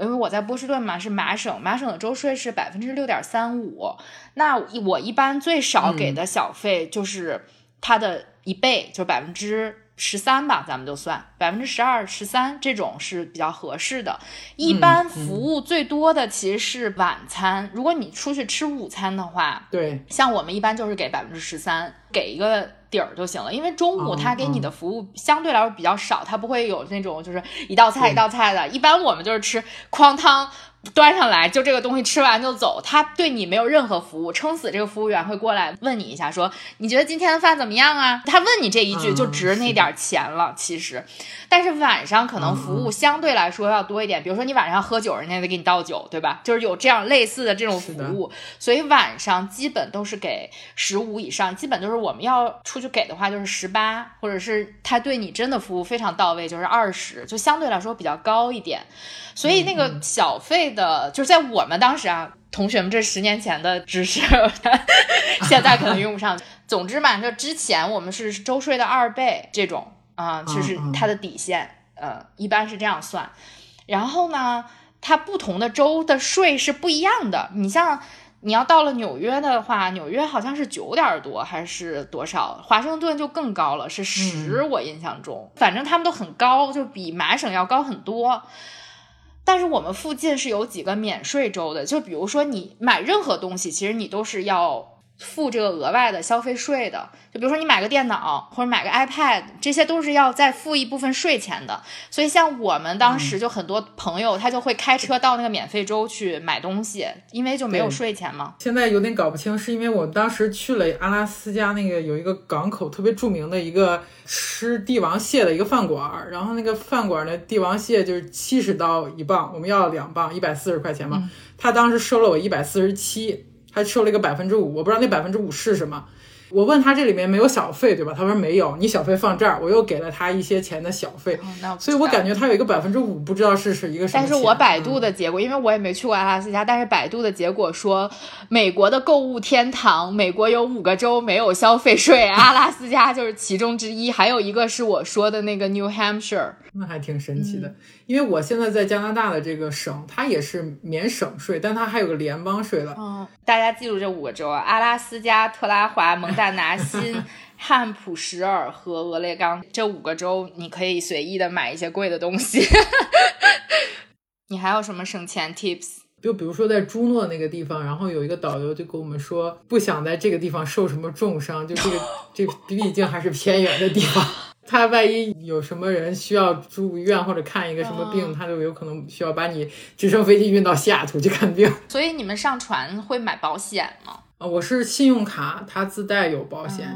因为我在波士顿嘛，是麻省，麻省的州税是百分之六点三五，那我一般最少给的小费就是它的一倍，就是百分之。十三吧，咱们就算百分之十二、十三这种是比较合适的。一般服务最多的其实是晚餐，如果你出去吃午餐的话，对，像我们一般就是给百分之十三，给一个底儿就行了。因为中午他给你的服务相对来说比较少，他不会有那种就是一道菜一道菜的。一般我们就是吃哐汤。端上来就这个东西吃完就走，他对你没有任何服务，撑死这个服务员会过来问你一下，说你觉得今天的饭怎么样啊？他问你这一句就值那点钱了，其实。但是晚上可能服务相对来说要多一点，比如说你晚上喝酒，人家得给你倒酒，对吧？就是有这样类似的这种服务，所以晚上基本都是给十五以上，基本就是我们要出去给的话就是十八，或者是他对你真的服务非常到位，就是二十，就相对来说比较高一点。所以那个小费的，就是在我们当时啊，同学们这十年前的知识，现在可能用不上。总之嘛，就之前我们是周税的二倍这种啊，就是它的底线，呃，一般是这样算。然后呢，它不同的州的税是不一样的。你像你要到了纽约的话，纽约好像是九点多还是多少？华盛顿就更高了，是十。我印象中，反正他们都很高，就比麻省要高很多。但是我们附近是有几个免税州的，就比如说你买任何东西，其实你都是要。付这个额外的消费税的，就比如说你买个电脑或者买个 iPad，这些都是要再付一部分税钱的。所以像我们当时就很多朋友，他就会开车到那个免费州去买东西，因为就没有税钱嘛。现在有点搞不清，是因为我当时去了阿拉斯加那个有一个港口特别著名的一个吃帝王蟹的一个饭馆，然后那个饭馆的帝王蟹就是七十刀一磅，我们要两磅，一百四十块钱嘛。他当时收了我一百四十七。还收了一个百分之五，我不知道那百分之五是什么。我问他这里面没有小费对吧？他说没有，你小费放这儿。我又给了他一些钱的小费，所以我感觉他有一个百分之五，不知道是是一个什么。但是我百度的结果，因为我也没去过阿拉斯加，但是百度的结果说，美国的购物天堂，美国有五个州没有消费税，阿拉斯加就是其中之一，还有一个是我说的那个 New Hampshire。那还挺神奇的，因为我现在在加拿大的这个省，它也是免省税，但它还有个联邦税了。嗯，大家记住这五个州：阿拉斯加、特拉华、蒙大拿、新汉普什尔和俄勒冈这五个州，你可以随意的买一些贵的东西。你还有什么省钱 tips？就比如说在朱诺那个地方，然后有一个导游就跟我们说，不想在这个地方受什么重伤，就这个这 毕竟还是偏远的地方。他万一有什么人需要住院或者看一个什么病，他就有可能需要把你直升飞机运到西雅图去看病。所以你们上船会买保险吗？啊，我是信用卡，它自带有保险，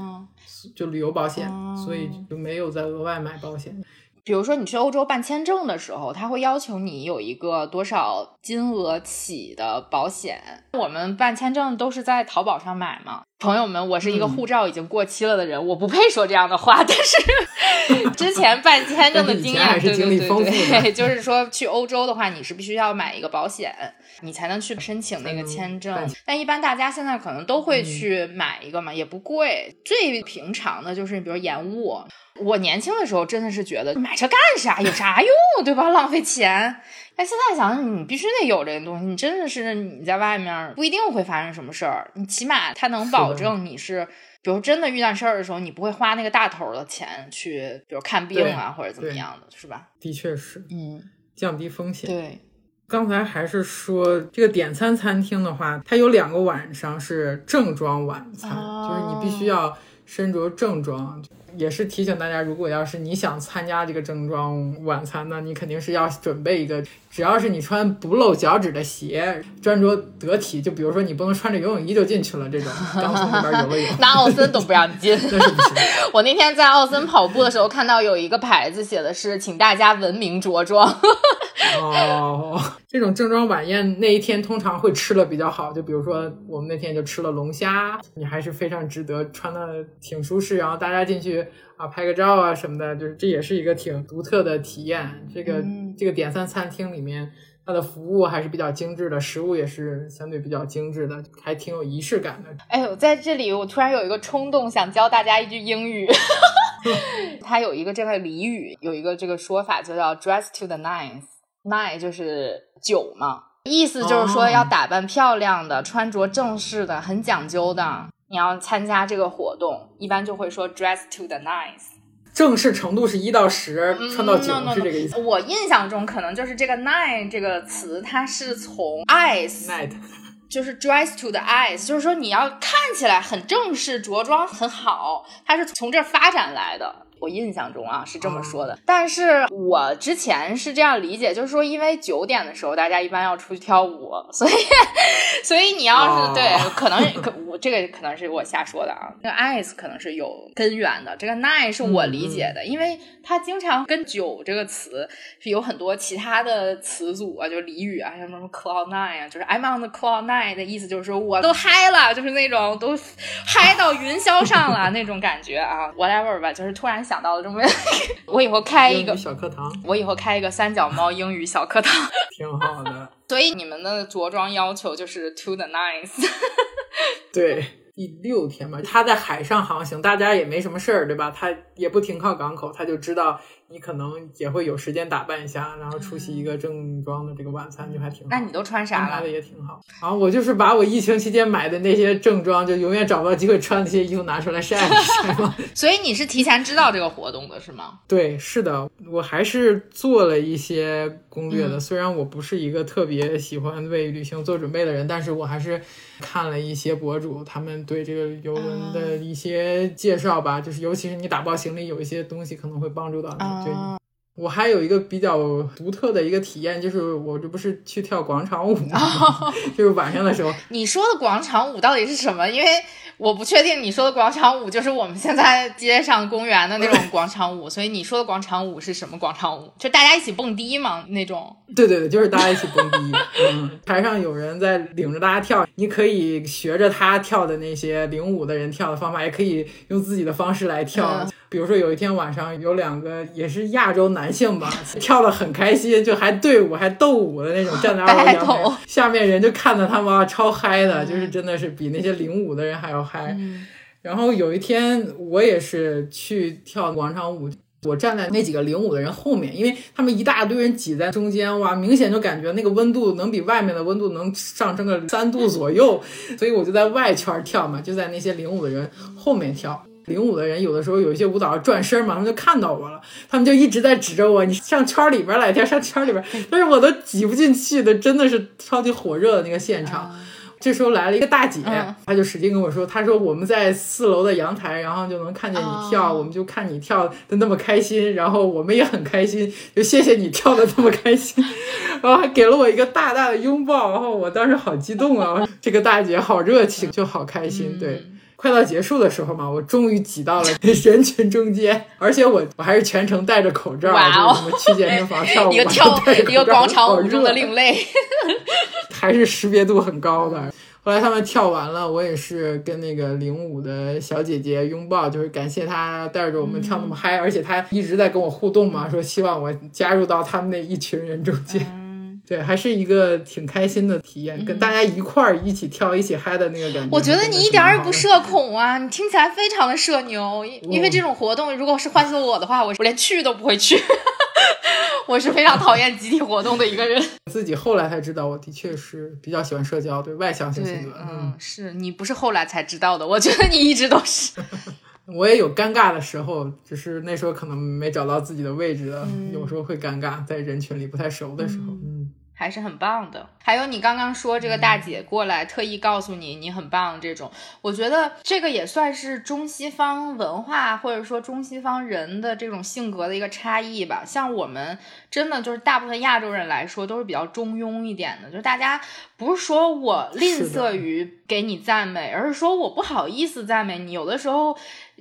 就旅游保险，所以就没有再额外买保险。比如说你去欧洲办签证的时候，他会要求你有一个多少金额起的保险。我们办签证都是在淘宝上买嘛。朋友们，我是一个护照已经过期了的人，我不配说这样的话。但是 之前办签证的经验，对对对对，就是说去欧洲的话，你是必须要买一个保险，你才能去申请那个签证。但一般大家现在可能都会去买一个嘛，也不贵。最平常的就是比如延误。我年轻的时候真的是觉得买这干啥？有啥用？对吧？浪费钱。但现在想想，你必须得有这个东西。你真的是你在外面不一定会发生什么事儿，你起码它能保证你是，比如真的遇到事儿的时候，你不会花那个大头的钱去，比如看病啊或者怎么样的，是吧？的确是，嗯，降低风险。对，刚才还是说这个点餐餐厅的话，它有两个晚上是正装晚餐，就是你必须要身着正装。也是提醒大家，如果要是你想参加这个正装晚餐呢，你肯定是要准备一个，只要是你穿不露脚趾的鞋，穿着得体，就比如说你不能穿着游泳衣就进去了，这种 刚从那边游了泳，那奥森都不让进。那是不行。我那天在奥森跑步的时候，看到有一个牌子写的是，请大家文明着装。哦，这种正装晚宴那一天通常会吃的比较好，就比如说我们那天就吃了龙虾，你还是非常值得穿的挺舒适，然后大家进去啊拍个照啊什么的，就是这也是一个挺独特的体验。这个这个点餐餐厅里面，它的服务还是比较精致的，食物也是相对比较精致的，还挺有仪式感的。哎呦，在这里我突然有一个冲动，想教大家一句英语。它有一个这个俚语，有一个这个说法，就叫 dress to the nines。nine 就是九嘛，意思就是说要打扮漂亮的，穿着正式的，很讲究的。你要参加这个活动，一般就会说 dress to the nines。正式程度是一到十，穿到九是这个意思。我印象中可能就是这个 nine 这个词，它是从 eyes，就是 dress to the eyes，就是说你要看起来很正式，着装很好，它是从这儿发展来的。我印象中啊是这么说的，但是我之前是这样理解，就是说，因为九点的时候大家一般要出去跳舞，所以，所以你要是对，可能可我这个可能是我瞎说的啊。那个 eyes 可能是有根源的，这个 nine 是我理解的，因为它经常跟九这个词是有很多其他的词组啊，就俚语啊，像什么 cloud nine 啊，就是 I'm on the cloud nine 的意思就是说我都嗨了，就是那种都嗨到云霄上了那种感觉啊，whatever 吧，就是突然。想到了这么，我以后开一个小课堂，我以后开一个三脚猫英语小课堂，挺好的。所以你们的着装要求就是 to the nice。对，第六天嘛，他在海上航行，大家也没什么事儿，对吧？他也不停靠港口，他就知道。你可能也会有时间打扮一下，然后出席一个正装的这个晚餐，就还挺好。那你都穿啥了？安排的也挺好。然后我就是把我疫情期间买的那些正装，就永远找不到机会穿那些衣服拿出来晒一晒嘛。所以你是提前知道这个活动的是吗？对，是的，我还是做了一些。攻略的。虽然我不是一个特别喜欢为旅行做准备的人，但是我还是看了一些博主他们对这个游轮的一些介绍吧。就是尤其是你打包行李，有一些东西可能会帮助到你。就我还有一个比较独特的一个体验，就是我这不是去跳广场舞吗？就是晚上的时候。你说的广场舞到底是什么？因为。我不确定你说的广场舞就是我们现在街上公园的那种 广场舞，所以你说的广场舞是什么广场舞？就大家一起蹦迪吗？那种？对对对，就是大家一起蹦迪。嗯，台上有人在领着大家跳，你可以学着他跳的那些领舞的人跳的方法，也可以用自己的方式来跳。比如说有一天晚上有两个也是亚洲男性吧，跳的很开心，就还队舞还斗舞的那种，站在 二楼阳台，下面人就看着他们啊，超嗨的，就是真的是比那些领舞的人还要嗨。然后有一天我也是去跳广场舞，我站在那几个领舞的人后面，因为他们一大堆人挤在中间，哇，明显就感觉那个温度能比外面的温度能上升个三度左右，所以我就在外圈跳嘛，就在那些领舞的人后面跳。领舞的人有的时候有一些舞蹈转身嘛，他们就看到我了，他们就一直在指着我，你上圈里边来跳，上圈里边，但是我都挤不进去的，真的是超级火热的那个现场。这时候来了一个大姐，她就使劲跟我说，她说我们在四楼的阳台，然后就能看见你跳，我们就看你跳的那么开心，然后我们也很开心，就谢谢你跳的那么开心，然后还给了我一个大大的拥抱，然后我当时好激动啊，这个大姐好热情，就好开心，对。快到结束的时候嘛，我终于挤到了 人群中间，而且我我还是全程戴着口罩，就是去健身房跳舞，一个跳一个广场舞中的另类，还是识别度很高的。后来他们跳完了，我也是跟那个领舞的小姐姐拥抱，就是感谢她带着我们跳那么嗨，而且她一直在跟我互动嘛，说希望我加入到他们那一群人中间。对，还是一个挺开心的体验，跟大家一块儿一起跳、一起嗨的那个感觉。我觉得你一点也不社恐啊，你听起来非常的社牛。因为这种活动，如果是换做我的话，我我连去都不会去。我是非常讨厌集体活动的一个人。自己后来才知道，我的确是比较喜欢社交，对外向性性格。嗯，是你不是后来才知道的，我觉得你一直都是。我也有尴尬的时候，只是那时候可能没找到自己的位置了，有时候会尴尬，在人群里不太熟的时候。嗯。还是很棒的。还有你刚刚说这个大姐过来特意告诉你你很棒这种，我觉得这个也算是中西方文化或者说中西方人的这种性格的一个差异吧。像我们真的就是大部分亚洲人来说都是比较中庸一点的，就是大家不是说我吝啬于给你赞美，而是说我不好意思赞美你。有的时候。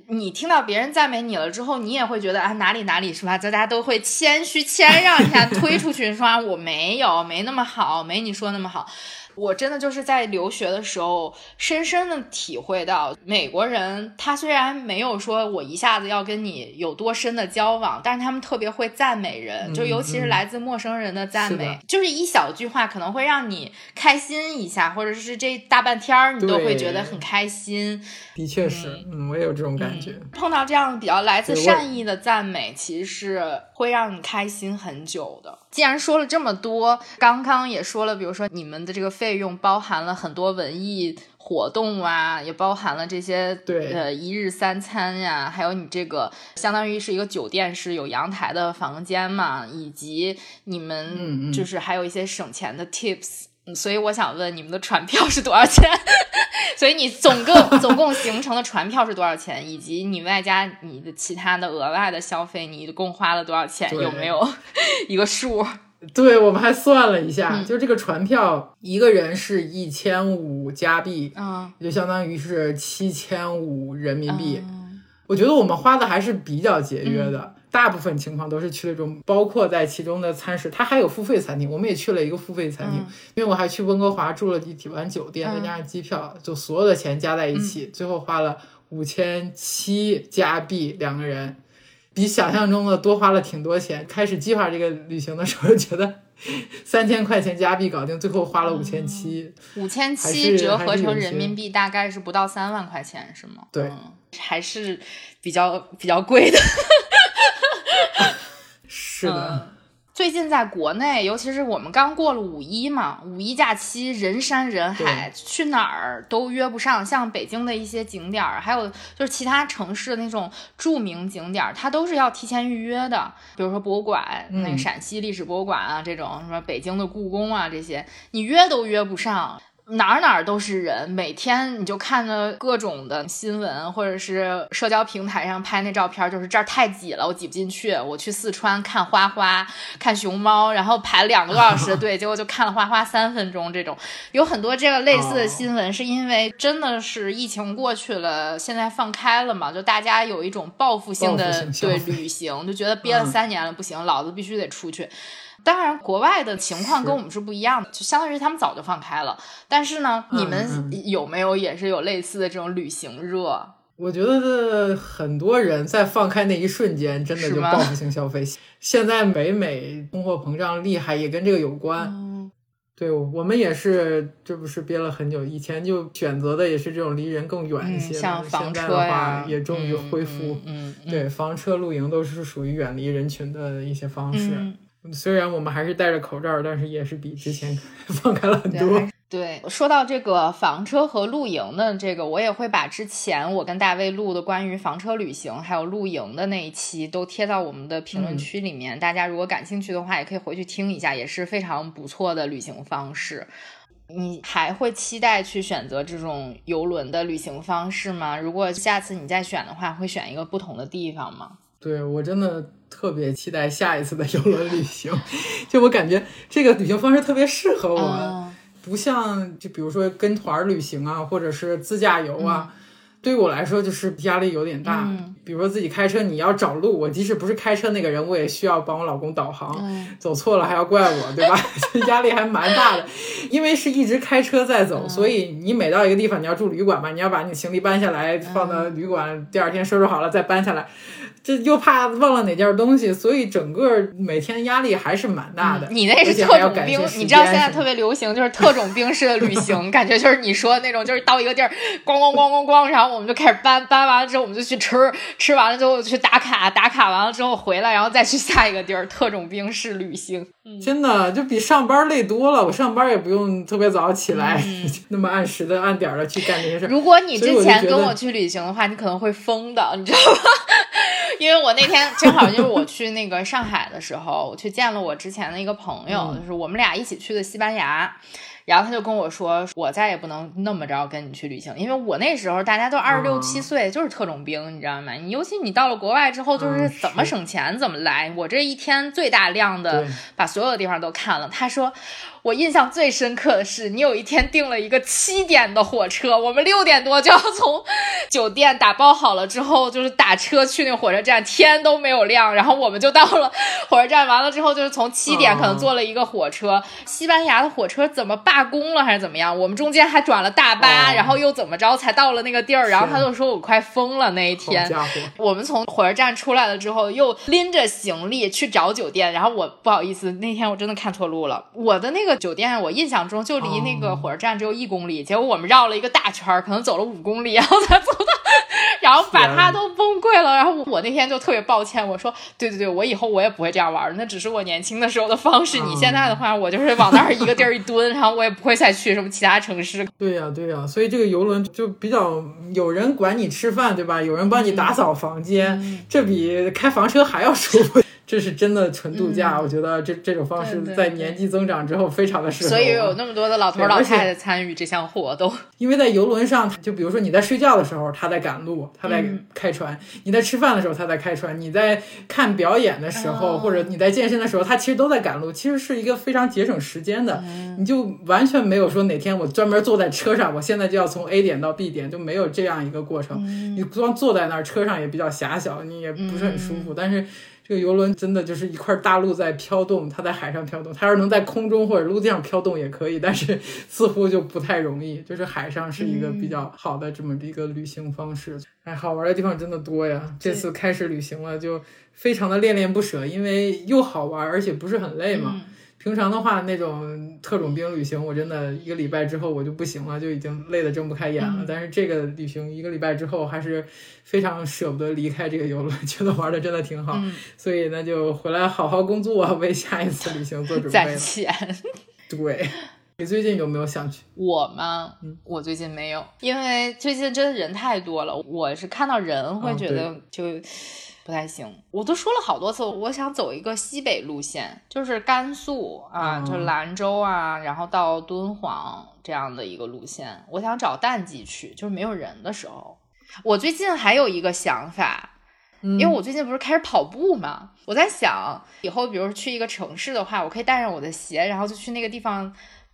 你听到别人赞美你了之后，你也会觉得啊哪里哪里是吧？大家都会谦虚谦让一下，推出去说我没有，没那么好，没你说那么好。我真的就是在留学的时候，深深的体会到，美国人他虽然没有说我一下子要跟你有多深的交往，但是他们特别会赞美人，就尤其是来自陌生人的赞美，就是一小句话可能会让你开心一下，或者是这大半天儿你都会觉得很开心。的确是，嗯，我也有这种感觉。碰到这样比较来自善意的赞美，其实是会让你开心很久的。既然说了这么多，刚刚也说了，比如说你们的这个费用包含了很多文艺活动啊，也包含了这些对呃一日三餐呀，还有你这个相当于是一个酒店是有阳台的房间嘛，以及你们就是还有一些省钱的 tips。所以我想问，你们的船票是多少钱？所以你总共总共行程的船票是多少钱？以及你外加你的其他的额外的消费，你一共花了多少钱？有没有一个数？对我们还算了一下，就这个船票一个人是一千五加币，嗯，就相当于是七千五人民币。我觉得我们花的还是比较节约的。大部分情况都是去那种包括在其中的餐食，它还有付费餐厅，我们也去了一个付费餐厅，因为我还去温哥华住了一晚酒店，再加上机票，就所有的钱加在一起，最后花了五千七加币两个人，比想象中的多花了挺多钱。开始计划这个旅行的时候，觉得 三千块钱加币搞定，最后花了五千七，五千七折合成人民币大概是不到三万块钱，是吗？对，还是比较比较贵的。是的，最近在国内，尤其是我们刚过了五一嘛，五一假期人山人海，去哪儿都约不上。像北京的一些景点儿，还有就是其他城市的那种著名景点儿，它都是要提前预约的。比如说博物馆，那个陕西历史博物馆啊，这种什么北京的故宫啊，这些你约都约不上。哪儿哪儿都是人，每天你就看着各种的新闻，或者是社交平台上拍那照片，就是这儿太挤了，我挤不进去。我去四川看花花，看熊猫，然后排了两个多小时 的队，结果就看了花花三分钟。这种有很多这个类似的新闻，是因为真的是疫情过去了，现在放开了嘛，就大家有一种报复性的对旅行，就觉得憋了三年了不行，老子必须得出去。当然，国外的情况跟我们是不一样的，就相当于他们早就放开了。但是呢，你们有没有也是有类似的这种旅行热？我觉得很多人在放开那一瞬间，真的就报复性消费。现在每每通货膨胀厉害，也跟这个有关。对我们也是，这不是憋了很久，以前就选择的也是这种离人更远一些的。像房车话也终于恢复。嗯，对，房车露营都是属于远离人群的一些方式。虽然我们还是戴着口罩，但是也是比之前 放开了很多。对，说到这个房车和露营的这个，我也会把之前我跟大卫录的关于房车旅行还有露营的那一期都贴到我们的评论区里面。大家如果感兴趣的话，也可以回去听一下，也是非常不错的旅行方式。你还会期待去选择这种游轮的旅行方式吗？如果下次你再选的话，会选一个不同的地方吗？对我真的特别期待下一次的游轮旅行，就我感觉这个旅行方式特别适合我们，不像就比如说跟团旅行啊，或者是自驾游啊。对于我来说，就是压力有点大。比如说自己开车，你要找路，我即使不是开车那个人，我也需要帮我老公导航。走错了还要怪我，对吧？压力还蛮大的。因为是一直开车在走，所以你每到一个地方，你要住旅馆嘛，你要把你行李搬下来放到旅馆，第二天收拾好了再搬下来。这又怕忘了哪件东西，所以整个每天压力还是蛮大的。你那是特种兵，你知道现在特别流行就是特种兵式的旅行，感觉就是你说的那种，就是到一个地儿，咣咣咣咣咣，然后我们就开始搬，搬完了之后我们就去吃，吃完了之后去打卡，打卡完了之后回来，然后再去下一个地儿，特种兵式旅行。真的就比上班累多了，我上班也不用特别早起来，那么按时的按点的去干这些事。如果你之前跟我去旅行的话，你可能会疯的，你知道吗？因为我那天正好就是我去那个上海的时候，我去见了我之前的一个朋友，就是我们俩一起去的西班牙。然后他就跟我说：“我再也不能那么着跟你去旅行，因为我那时候大家都二十六七岁，就是特种兵，你知道吗？你尤其你到了国外之后，就是怎么省钱怎么来。我这一天最大量的把所有的地方都看了。”他说。我印象最深刻的是，你有一天订了一个七点的火车，我们六点多就要从酒店打包好了之后，就是打车去那个火车站，天都没有亮，然后我们就到了火车站。完了之后，就是从七点可能坐了一个火车，西班牙的火车怎么罢工了还是怎么样？我们中间还转了大巴，然后又怎么着才到了那个地儿？然后他就说我快疯了那一天。我们从火车站出来了之后，又拎着行李去找酒店，然后我不好意思，那天我真的看错路了，我的那个。酒店我印象中就离那个火车站只有一公里，结果我们绕了一个大圈，可能走了五公里，然后才走到，然后把他都崩溃了。然后我那天就特别抱歉，我说对对对，我以后我也不会这样玩那只是我年轻的时候的方式。你现在的话，我就是往那儿一个地儿一蹲，然后我也不会再去什么其他城市。对呀对呀，所以这个游轮就比较有人管你吃饭，对吧？有人帮你打扫房间，这比开房车还要舒服。这是真的纯度假，我觉得这这种方式在年纪增长之后非常的适合。所以有那么多的老头 老太太参与这项活动。因为在游轮上，就比如说你在睡觉的时候，他在赶路，他在开船；你在吃饭的时候，他在开船；你在看表演的时候，或者你在健身的时候，他其实都在赶路。其实是一个非常节省时间的，你就完全没有说哪天我专门坐在车上，我现在就要从 A 点到 B 点，就没有这样一个过程。你光坐在那儿，车上也比较狭小，你也不是很舒服，但是。这个游轮真的就是一块大陆在飘动，它在海上飘动。它要是能在空中或者陆地上飘动也可以，但是 似乎就不太容易。就是海上是一个比较好的这么一个旅行方式。哎，好玩的地方真的多呀！这次开始旅行了，就非常的恋恋不舍，因为又好玩，而且不是很累嘛。平常的话，那种特种兵旅行，我真的一个礼拜之后我就不行了，就已经累得睁不开眼了。但是这个旅行一个礼拜之后，还是非常舍不得离开这个游轮，觉得玩的真的挺好。所以那，就回来好好工作，为下一次旅行做准备。攒钱。对。你最近有没有想去？我吗？嗯，我最近没有，因为最近真的人太多了。我是看到人会觉得就不太行。我都说了好多次，我想走一个西北路线，就是甘肃啊，就兰州啊，然后到敦煌这样的一个路线。我想找淡季去，就是没有人的时候。我最近还有一个想法，因为我最近不是开始跑步嘛，我在想以后，比如说去一个城市的话，我可以带上我的鞋，然后就去那个地方。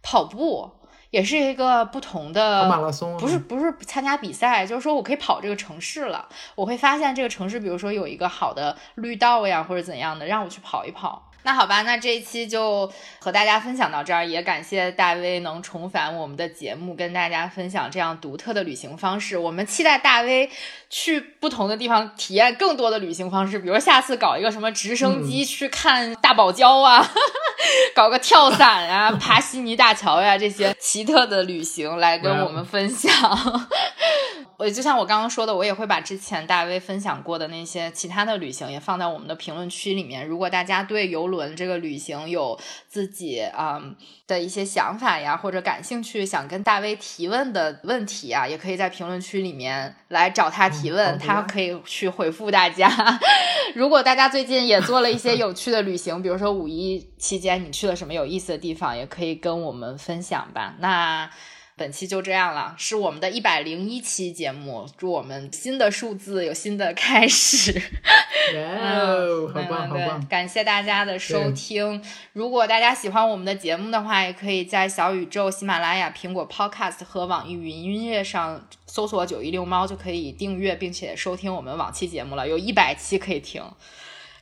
跑步也是一个不同的马拉松，不是不是参加比赛，就是说我可以跑这个城市了。我会发现这个城市，比如说有一个好的绿道呀，或者怎样的，让我去跑一跑。那好吧，那这一期就和大家分享到这儿，也感谢大威能重返我们的节目，跟大家分享这样独特的旅行方式。我们期待大威去不同的地方体验更多的旅行方式，比如下次搞一个什么直升机去看大堡礁啊，搞个跳伞啊，爬悉尼大桥呀，这些奇特的旅行来跟我们分享。我就像我刚刚说的，我也会把之前大威分享过的那些其他的旅行也放在我们的评论区里面。如果大家对游轮这个旅行有自己啊的一些想法呀，或者感兴趣想跟大威提问的问题啊，也可以在评论区里面来找他提问，他可以去回复大家。如果大家最近也做了一些有趣的旅行，比如说五一期间你去了什么有意思的地方，也可以跟我们分享吧。那。本期就这样了，是我们的一百零一期节目。祝我们新的数字有新的开始。哇，好棒好棒！感谢大家的收听。如果大家喜欢我们的节目的话，也可以在小宇宙、喜马拉雅、苹果 Podcast 和网易云音乐上搜索“九一六猫”，就可以订阅并且收听我们往期节目了。有一百期可以听。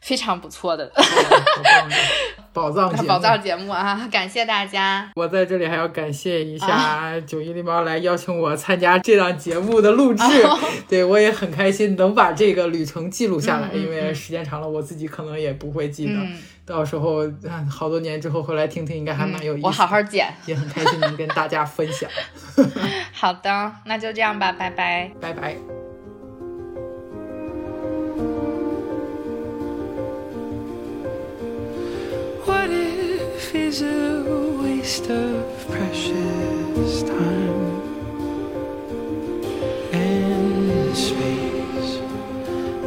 非常不错的 宝藏 宝藏节目啊！感谢大家。我在这里还要感谢一下九一零猫来邀请我参加这档节目的录制，对我也很开心能把这个旅程记录下来，因为时间长了我自己可能也不会记得，到时候好多年之后回来听听，应该还蛮有意思。我好好剪，也很开心能跟大家分享。好的，那就这样吧，拜拜，拜拜。Is a waste of precious time and space?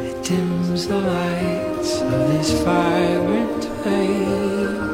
It dims the lights of this vibrant place.